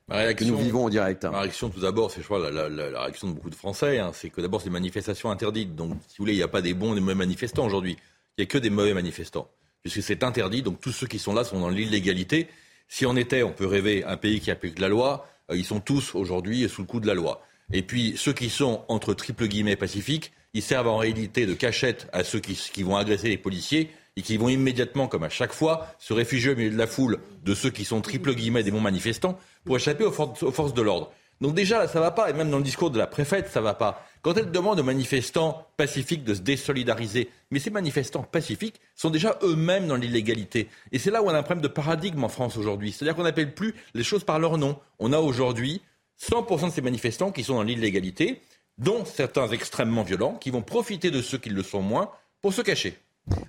Que nous vivons en direct. Ma réaction, tout d'abord, c'est je crois la, réaction de beaucoup de Français, hein, c'est que d'abord c'est une manifestation interdite. Donc, si vous voulez, il n'y a pas des bons et des mauvais manifestants aujourd'hui. Il n'y a que des mauvais manifestants, puisque c'est interdit. Donc, tous ceux qui sont là sont dans l'illégalité. Si on était, on peut rêver, un pays qui applique la loi, euh, ils sont tous aujourd'hui sous le coup de la loi. Et puis ceux qui sont entre triple guillemets pacifiques, ils servent en réalité de cachette à ceux qui, vont agresser les policiers et qui vont immédiatement, comme à chaque fois, se réfugier au milieu de la foule de ceux qui sont triple guillemets des bons manifestants pour échapper aux, forces de l'ordre. Donc déjà, là, ça va pas. Et même dans le discours de la préfète, ça va pas. Quand elle demande aux manifestants pacifiques de se désolidariser, mais ces manifestants pacifiques sont déjà eux-mêmes dans l'illégalité. Et c'est là où on a un problème de paradigme en France aujourd'hui. C'est-à-dire qu'on n'appelle plus les choses par leur nom. On a aujourd'hui 100% de ces manifestants qui sont dans l'illégalité, dont certains extrêmement violents, qui vont profiter de ceux qui le sont moins pour se cacher.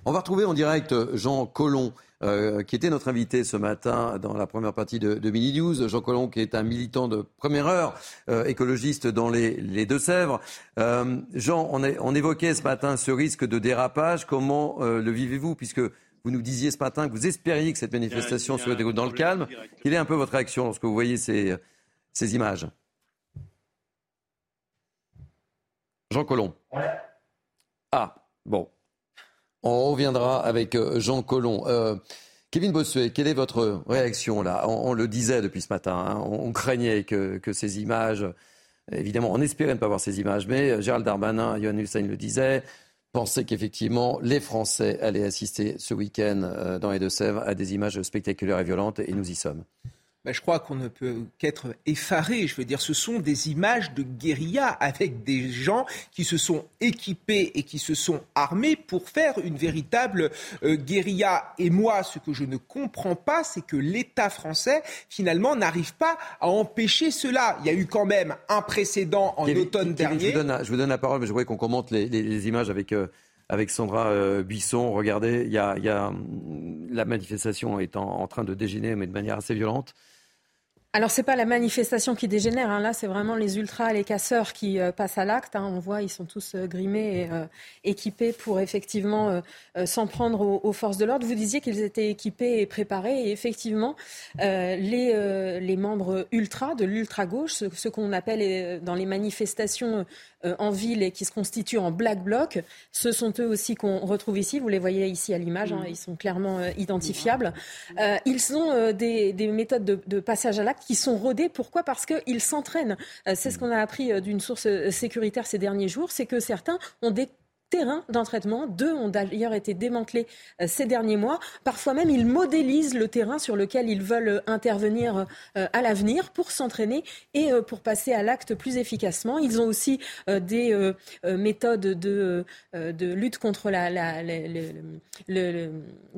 On va retrouver en direct Jean Collomb, euh, qui était notre invité ce matin dans la première partie de, de Mini News. Jean Collomb, qui est un militant de première heure, euh, écologiste dans les, Deux-Sèvres. Euh, Jean, on, on, évoquait ce matin ce risque de dérapage. Comment le vivez-vous? Puisque vous nous disiez ce matin que vous espériez que cette manifestation se déroule dans le calme. Quelle est un peu votre réaction lorsque vous voyez ces, ces images Jean Collomb. Ah, bon. On reviendra avec euh, Jean Collomb. Euh, Kevin Bossuet, quelle est votre réaction là? On, le disait depuis ce matin, hein, on, craignait que, ces images, évidemment, on espérait ne pas voir ces images, mais euh, Gérald Darmanin, Johan Hussein le disait, pensaient qu'effectivement les Français allaient assister ce week-end dans les Deux-Sèvres à des images spectaculaires et violentes, et nous y sommes. Ben, je crois qu'on ne peut qu'être effaré. Je veux dire, ce sont des images de guérilla avec des gens qui se sont équipés et qui se sont armés pour faire une véritable euh, guérilla. Et moi, ce que je ne comprends pas, c'est que l'État français, finalement, n'arrive pas à empêcher cela. Il y a eu quand même un précédent en automne dernier. Je vous, donne, la parole, mais je voudrais qu'on commente les, images avec... Euh, avec Sandra euh, Buisson. Regardez, il y a, hum, la manifestation est en, train de dégénérer, mais de manière assez violente. Alors c'est pas la manifestation qui dégénère, hein. là c'est vraiment les ultras, les casseurs qui euh, passent à l'acte. Hein. On voit, ils sont tous euh, grimés et euh, équipés pour effectivement s'en prendre aux, forces de l'ordre. Vous disiez qu'ils étaient équipés et préparés, et effectivement les, les membres ultra de l'ultra gauche, ce qu'on appelle dans les manifestations en ville et qui se constituent en black bloc, ce sont eux aussi qu'on retrouve ici. Vous les voyez ici à l'image, hein. ils sont clairement identifiables. ils ont des, des, méthodes de, de passage à l'acte qui sont rodés. Pourquoi? Parce qu'ils s'entraînent. Euh, c'est ce qu'on a appris euh, d'une source euh, sécuritaire ces derniers jours, c'est que certains ont des terrains d'entraînement. Deux ont d'ailleurs été démantelés euh, ces derniers mois. Parfois même, ils modélisent le terrain sur lequel ils veulent euh, intervenir euh, à l'avenir pour s'entraîner et pour passer à l'acte plus efficacement. Ils ont aussi des méthodes de, lutte contre la, la, le,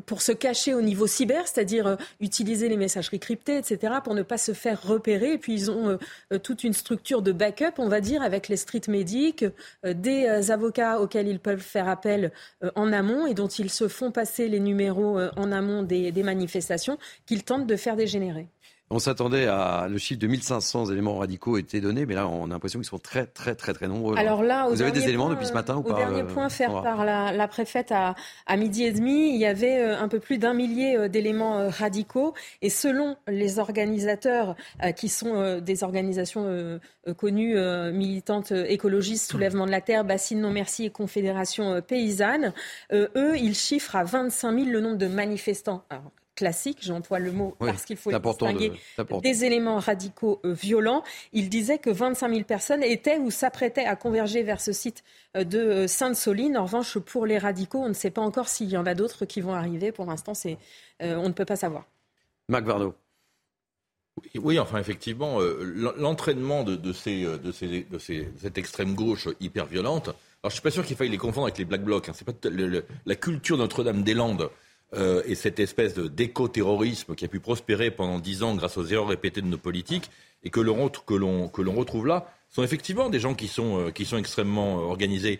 pour se cacher au niveau cyber, c'est-à-dire utiliser les messageries cryptées, etc., pour ne pas se faire repérer. Et puis, ils ont toute une structure de backup, on va dire, avec les street medics, des avocats auxquels ils peuvent faire appel euh, en amont et dont ils se font passer les numéros euh, en amont des, des manifestations qu'ils tentent de faire dégénérer. On s'attendait à le chiffre de 1500 éléments radicaux été donné, mais là, on a l'impression qu'ils sont très, très, très, très nombreux. Alors là, vous avez des éléments depuis ce matin ou pas Au dernier point fait par la, préfète à, à, midi et demi, il y avait euh, un peu plus d'un millier euh, d'éléments euh, radicaux. Et selon les organisateurs, qui sont des organisations connues, militantes écologistes, Soulèvement de la Terre, Bassine Non Merci et Confédération Paysanne, eux, ils chiffrent à 25 000 le nombre de manifestants classique, j'emploie le mot parce qu'il faut distinguer des éléments radicaux euh, violents. Il disait que 25 000 personnes étaient ou s'apprêtaient à converger vers ce site euh, de euh, Sainte-Soline. En revanche, pour les radicaux, on ne sait pas encore s'il y en a d'autres qui vont arriver. Pour l'instant, c'est, on ne peut pas savoir. Marc Vardo. Oui, enfin effectivement, l'entraînement de, ces, de, ces, de, cette extrême gauche hyper violente. Alors je suis pas sûr qu'il faille les confondre avec les black blocs. Hein. C'est pas la culture Notre-Dame-des-Landes euh, et cette espèce d'éco-terrorisme qui a pu prospérer pendant dix ans grâce aux erreurs répétées de nos politiques et que l'on retrouve là sont effectivement des gens qui sont euh, qui sont extrêmement euh, organisés.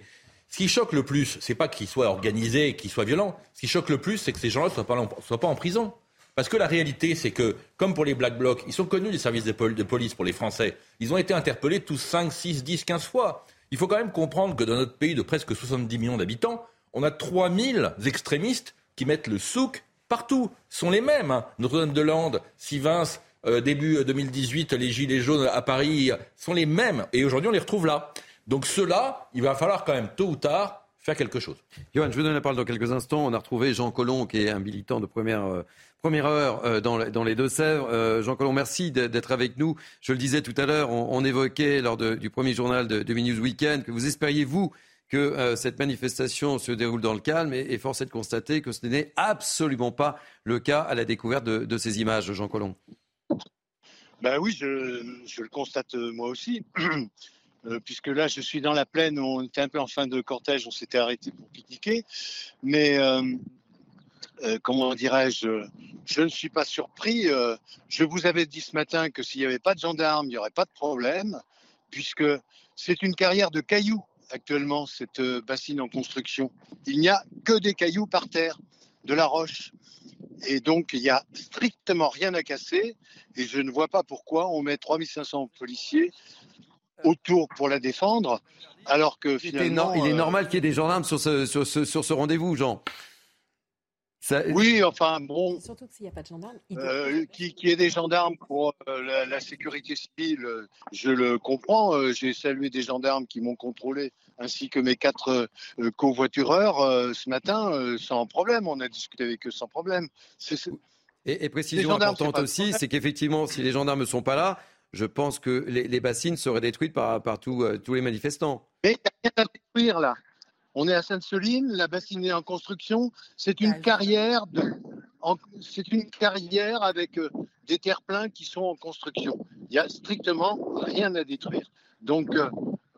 Ce qui choque le plus, c'est pas qu'ils soient organisés, qu'ils soient violents. Ce qui choque le plus, c'est que ces gens-là soient pas soient pas en prison. Parce que la réalité, c'est que, comme pour les Black Blocs, ils sont connus des services de, police pour les Français. Ils ont été interpellés tous 5, 6, 10, 15 fois. Il faut quand même comprendre que dans notre pays de presque 70 millions d'habitants, on a 3000 extrémistes qui mettent le souk partout sont les mêmes. Hein. Notre-Dame-de-Lande, Sivins, euh, début 2018, les Gilets jaunes à Paris sont les mêmes. Et aujourd'hui, on les retrouve là. Donc ceux-là, il va falloir quand même, tôt ou tard, faire quelque chose. Johan, je vous donne la parole dans quelques instants. On a retrouvé Jean Collomb, qui est un militant de première, euh, première heure euh, dans, les Deux-Sèvres. Jean Collomb, merci d'être avec nous. Je le disais tout à l'heure, on, évoquait lors du premier journal de, de News Weekend que vous espériez, vous, que euh, cette manifestation se déroule dans le calme et, force est de constater que ce n'est absolument pas le cas à la découverte de, ces images, Jean Colomb. Ben oui, je, le constate euh, moi aussi. Euh, puisque là, je suis dans la plaine, on était un peu en fin de cortège, on s'était arrêté pour pique-niquer. Mais comment dirais-je, je ne suis pas surpris. je vous avais dit ce matin que s'il n'y avait pas de gendarmes, il n'y aurait pas de problème, puisque c'est une carrière de cailloux actuellement, cette euh, bassine en construction. Il n'y a que des cailloux par terre, de la roche. Et donc, il n'y a strictement rien à casser. Et je ne vois pas pourquoi on met 3500 policiers autour pour la défendre, alors que Il est, finalement... il est euh, normal qu'il y ait des gendarmes sur ce, sur ce, sur ce rendez-vous, Jean. Ça- Oui, enfin bon, Surtout que s'il n'y a pas de gendarmes, il euh, qui, qui ait des gendarmes pour euh, la, la sécurité civile, euh, je le comprends. Euh, J'ai salué des gendarmes qui m'ont contrôlé, ainsi que mes quatre euh, covoitureurs euh, ce matin, euh, sans problème. On a discuté avec eux sans problème. C'est- c'est- Et, et Les précision importante aussi, c'est qu'effectivement, si les gendarmes ne sont pas là, je pense que les, les bassines seraient détruites par, par tous, euh, tous les manifestants. Mais il n'y a rien à détruire là. On est à Sainte-Soline, la bassine est en construction. C'est une carrière de, c'est une carrière avec euh, des terre-pleins qui sont en construction. Il n'y a strictement rien à détruire. Donc euh,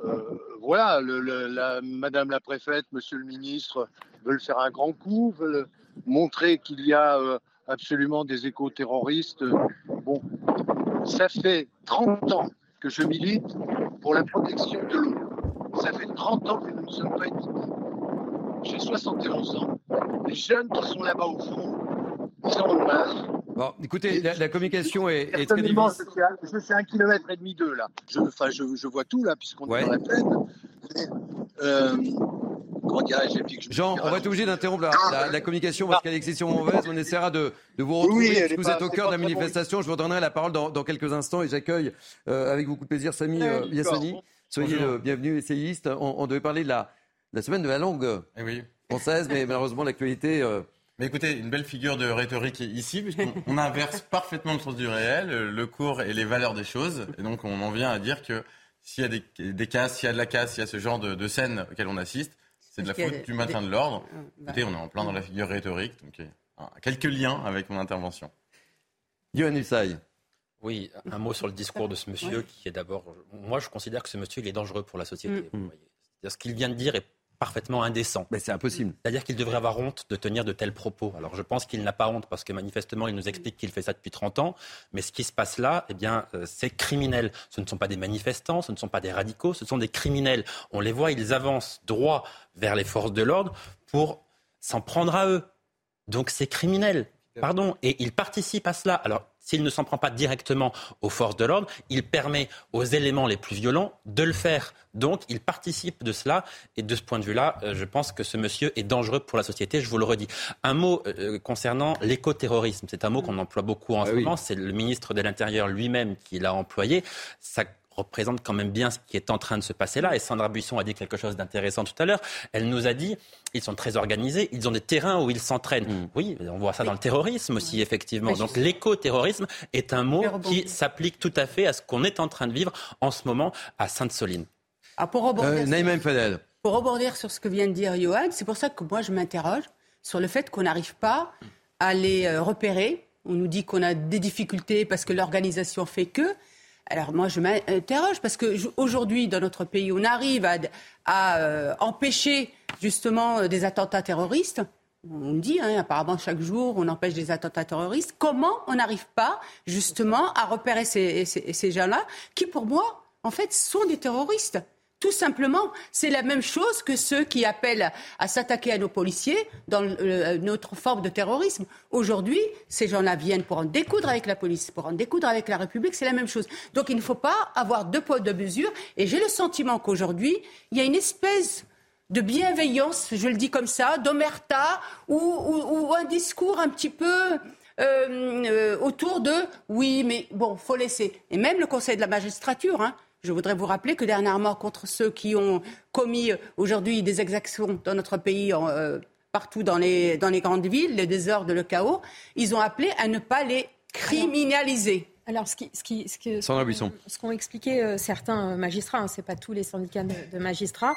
euh, voilà, le- le- la, Madame la préfète, Monsieur le ministre veulent faire un grand coup, veulent montrer qu'il y a euh, absolument des éco-terroristes. Bon, ça fait 30 ans que je milite pour la protection de l'eau. Ça fait 30 ans que nous ne sommes pas équipés. J'ai 71 ans. Les jeunes qui sont là-bas au fond, ils en ont marre. Bon, écoutez, la, la communication est, est très difficile. je à un kilomètre et demi d'eux là. Je, enfin, je, je vois tout là puisqu'on Ouais. est dans la plaine. Mais, euh, Jean, on va être obligé d'interrompre la, la- la communication parce qu'elle est excessivement mauvaise. On essaiera de, de vous retrouver oui, est vous pas- êtes au cœur de la bon. manifestation. Je vous donnerai la parole dans, dans quelques instants et j'accueille euh, avec beaucoup de plaisir Samy Ouais, euh, d'accord. Soyez Bonjour. le bienvenu, essayiste. On, on devait parler de la, de la semaine de la langue française, mais malheureusement l'actualité. euh, Mais écoutez, une belle figure de rhétorique ici, puisqu'on on inverse parfaitement le sens du réel, euh, le cours et les valeurs des choses. Et donc, on en vient à dire que s'il y a des, des casses, s'il y a de la casse, s'il y a ce genre de, de scène auquel on assiste, c'est de la faute des- du maintien de l'ordre. Ah, bah. Écoutez, on est en plein dans la figure rhétorique, donc euh, quelques liens avec mon intervention. Yohann Usaï. Oui, un mot sur le discours de ce monsieur qui est d'abord. Moi, je considère que ce monsieur, il est dangereux pour la société. Mm. vous voyez. C'est-à-dire, Ce qu'il vient de dire est parfaitement indécent. Mais c'est impossible. C'est-à-dire qu'il devrait avoir honte de tenir de tels propos. Alors je pense qu'il n'a pas honte parce que manifestement il nous explique qu'il fait ça depuis 30 ans. Mais ce qui se passe là, eh bien, euh, c'est criminel. Ce ne sont pas des manifestants, ce ne sont pas des radicaux, ce sont des criminels. On les voit, ils avancent droit vers les forces de l'ordre pour s'en prendre à eux. Donc c'est criminel. Pardon. Et il participe à cela. Alors, s'il ne s'en prend pas directement aux forces de l'ordre, il permet aux éléments les plus violents de le faire. Donc, il participe de cela. Et de ce point de vue-là, euh, je pense que ce monsieur est dangereux pour la société. Je vous le redis. Un mot euh, concernant l'écoterrorisme. C'est un mot qu'on emploie beaucoup en ce moment. C'est le ministre de l'Intérieur lui-même qui l'a employé. Ça représente quand même bien ce qui est en train de se passer là. Et Sandra Buisson a dit quelque chose d'intéressant tout à l'heure. Elle nous a dit, ils sont très organisés, ils ont des terrains où ils s'entraînent. Oui, on voit ça dans le terrorisme aussi, effectivement. Donc l'éco-terrorisme est un mot qui s'applique tout à fait à ce qu'on est en train de vivre en ce moment à Sainte-Soline. Ah, pour rebondir Euh, sur-. Pour rebondir sur ce que vient de dire Johan, c'est pour ça que moi je m'interroge sur le fait qu'on n'arrive pas à les euh, repérer. On nous dit qu'on a des difficultés parce que l'organisation fait que. Alors moi je m'interroge parce que aujourd'hui dans notre pays on arrive à, euh, empêcher justement des attentats terroristes. On dit, hein, apparemment chaque jour on empêche des attentats terroristes. Comment on n'arrive pas justement à repérer ces gens-là qui pour moi en fait sont des terroristes? Tout simplement, c'est la même chose que ceux qui appellent à s'attaquer à nos policiers dans le- notre forme de terrorisme. Aujourd'hui, ces gens-là viennent pour en découdre avec la police, pour en découdre avec la République, c'est la même chose. Donc il ne faut pas avoir deux poids, deux mesures. Et j'ai le sentiment qu'aujourd'hui, il y a une espèce de bienveillance, je le dis comme ça, d'omerta, ou un discours un petit peu euh, euh, autour de oui, mais bon, faut laisser. Et même le Conseil de la magistrature, hein, je voudrais vous rappeler que dernièrement, contre ceux qui ont commis euh, aujourd'hui des exactions dans notre pays, en, euh, partout dans les, dans les grandes villes, les désordres, le chaos, ils ont appelé à ne pas les criminaliser. Alors, ce qui, ce qui, ce que- Sandra Buisson. ce qu'ont expliqué euh, certains magistrats, hein, c'est pas tous les syndicats de, de magistrats,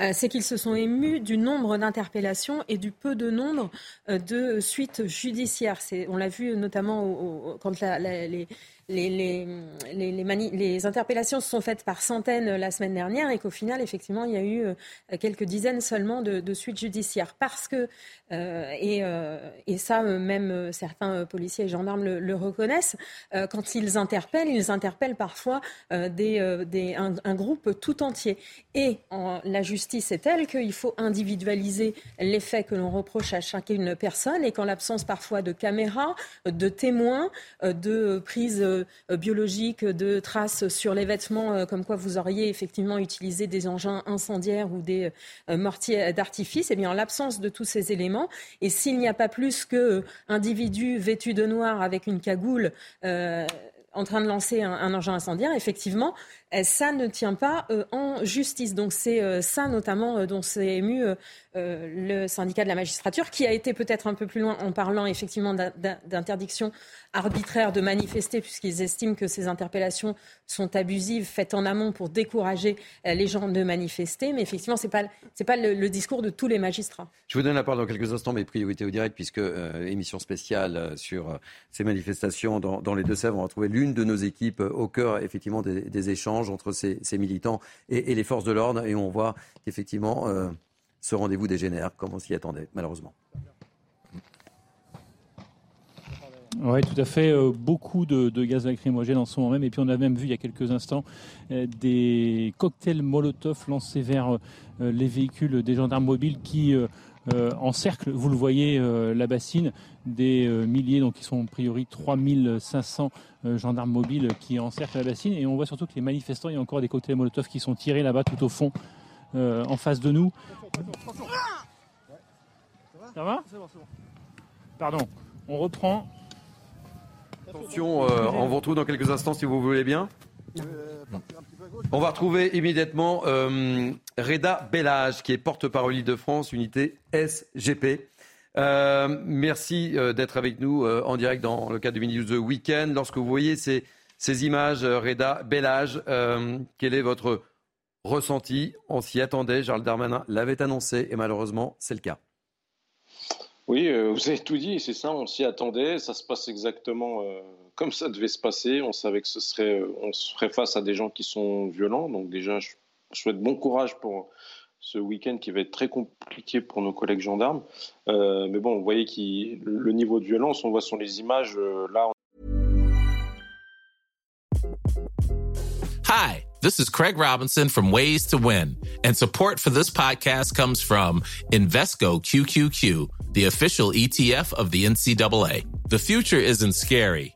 euh, c'est qu'ils se sont émus du nombre d'interpellations et du peu de nombre euh, de suites judiciaires. C'est, on l'a vu notamment au- au- quand la- la- les, les, interpellations se sont faites par centaines la semaine dernière et qu'au final, effectivement, il y a eu quelques dizaines seulement de, suites judiciaires. Parce que, et, et, ça, même certains policiers et gendarmes le, reconnaissent, quand ils interpellent, ils interpellent parfois un, groupe tout entier. Et la justice est telle qu'il faut individualiser les faits que l'on reproche à chacune personne et qu'en l'absence parfois de caméras, de témoins, de prises biologiques, de traces sur les vêtements, comme quoi vous auriez effectivement utilisé des engins incendiaires ou des mortiers d'artifice, eh bien en l'absence de tous ces éléments, et s'il n'y a pas plus qu'un individu vêtu de noir avec une cagoule euh, en train de lancer un, engin incendiaire, effectivement, euh, ça ne tient pas euh, en justice. Donc c'est euh, ça notamment dont s'est ému le syndicat de la magistrature, qui a été peut-être un peu plus loin en parlant effectivement d'interdiction arbitraire de manifester, puisqu'ils estiment que ces interpellations sont abusives, faites en amont pour décourager les gens de manifester. Mais effectivement, ce n'est pas, pas le, discours de tous les magistrats. Je vous donne la parole dans quelques instants, mes priorités au direct, puisque émission spéciale sur ces manifestations dans, les Deux-Sèvres, on va trouver l'une de nos équipes au cœur effectivement des échanges entre ces, militants et, les forces de l'ordre. Et on voit qu'effectivement, euh, ce rendez-vous dégénère comme on s'y attendait, malheureusement. Oui, tout à fait. Euh, beaucoup de, gaz lacrymogène en ce moment même. Et puis on a même vu il y a quelques instants euh, des cocktails Molotov lancés vers les véhicules des gendarmes mobiles qui euh, en cercle, vous le voyez, euh, la bassine, des euh, milliers, donc qui sont a priori 3500 gendarmes mobiles qui encerclent la bassine. Et on voit surtout que les manifestants, il y a encore des cocktails Molotov qui sont tirés là-bas tout au fond, en face de nous. Ça va? Pardon, on reprend. Attention, on vous retrouve dans quelques instants si vous voulez bien. On va retrouver immédiatement euh, Reda Bellage, qui est porte-parole de France, unité SGP. Euh, merci euh, d'être avec nous en direct dans le cadre du Mini The Weekend. Lorsque vous voyez ces, ces images, Reda Bellage, quel est votre ressenti? On s'y attendait, Charles Darmanin l'avait annoncé et malheureusement, c'est le cas. Oui, vous avez tout dit, c'est ça, on s'y attendait, ça se passe exactement comme ça devait se passer. On savait que ce serait, on serait face à des gens qui sont violents. Donc déjà, je, souhaite bon courage pour ce week-end qui va être très compliqué pour nos collègues gendarmes. Euh, mais bon, vous voyez que le niveau de violence, on voit sur les images euh, là. Hi, this is Craig Robinson from Ways to Win, and support for this podcast comes from Invesco QQQ, the official ETF of the NCAA. The future isn't scary.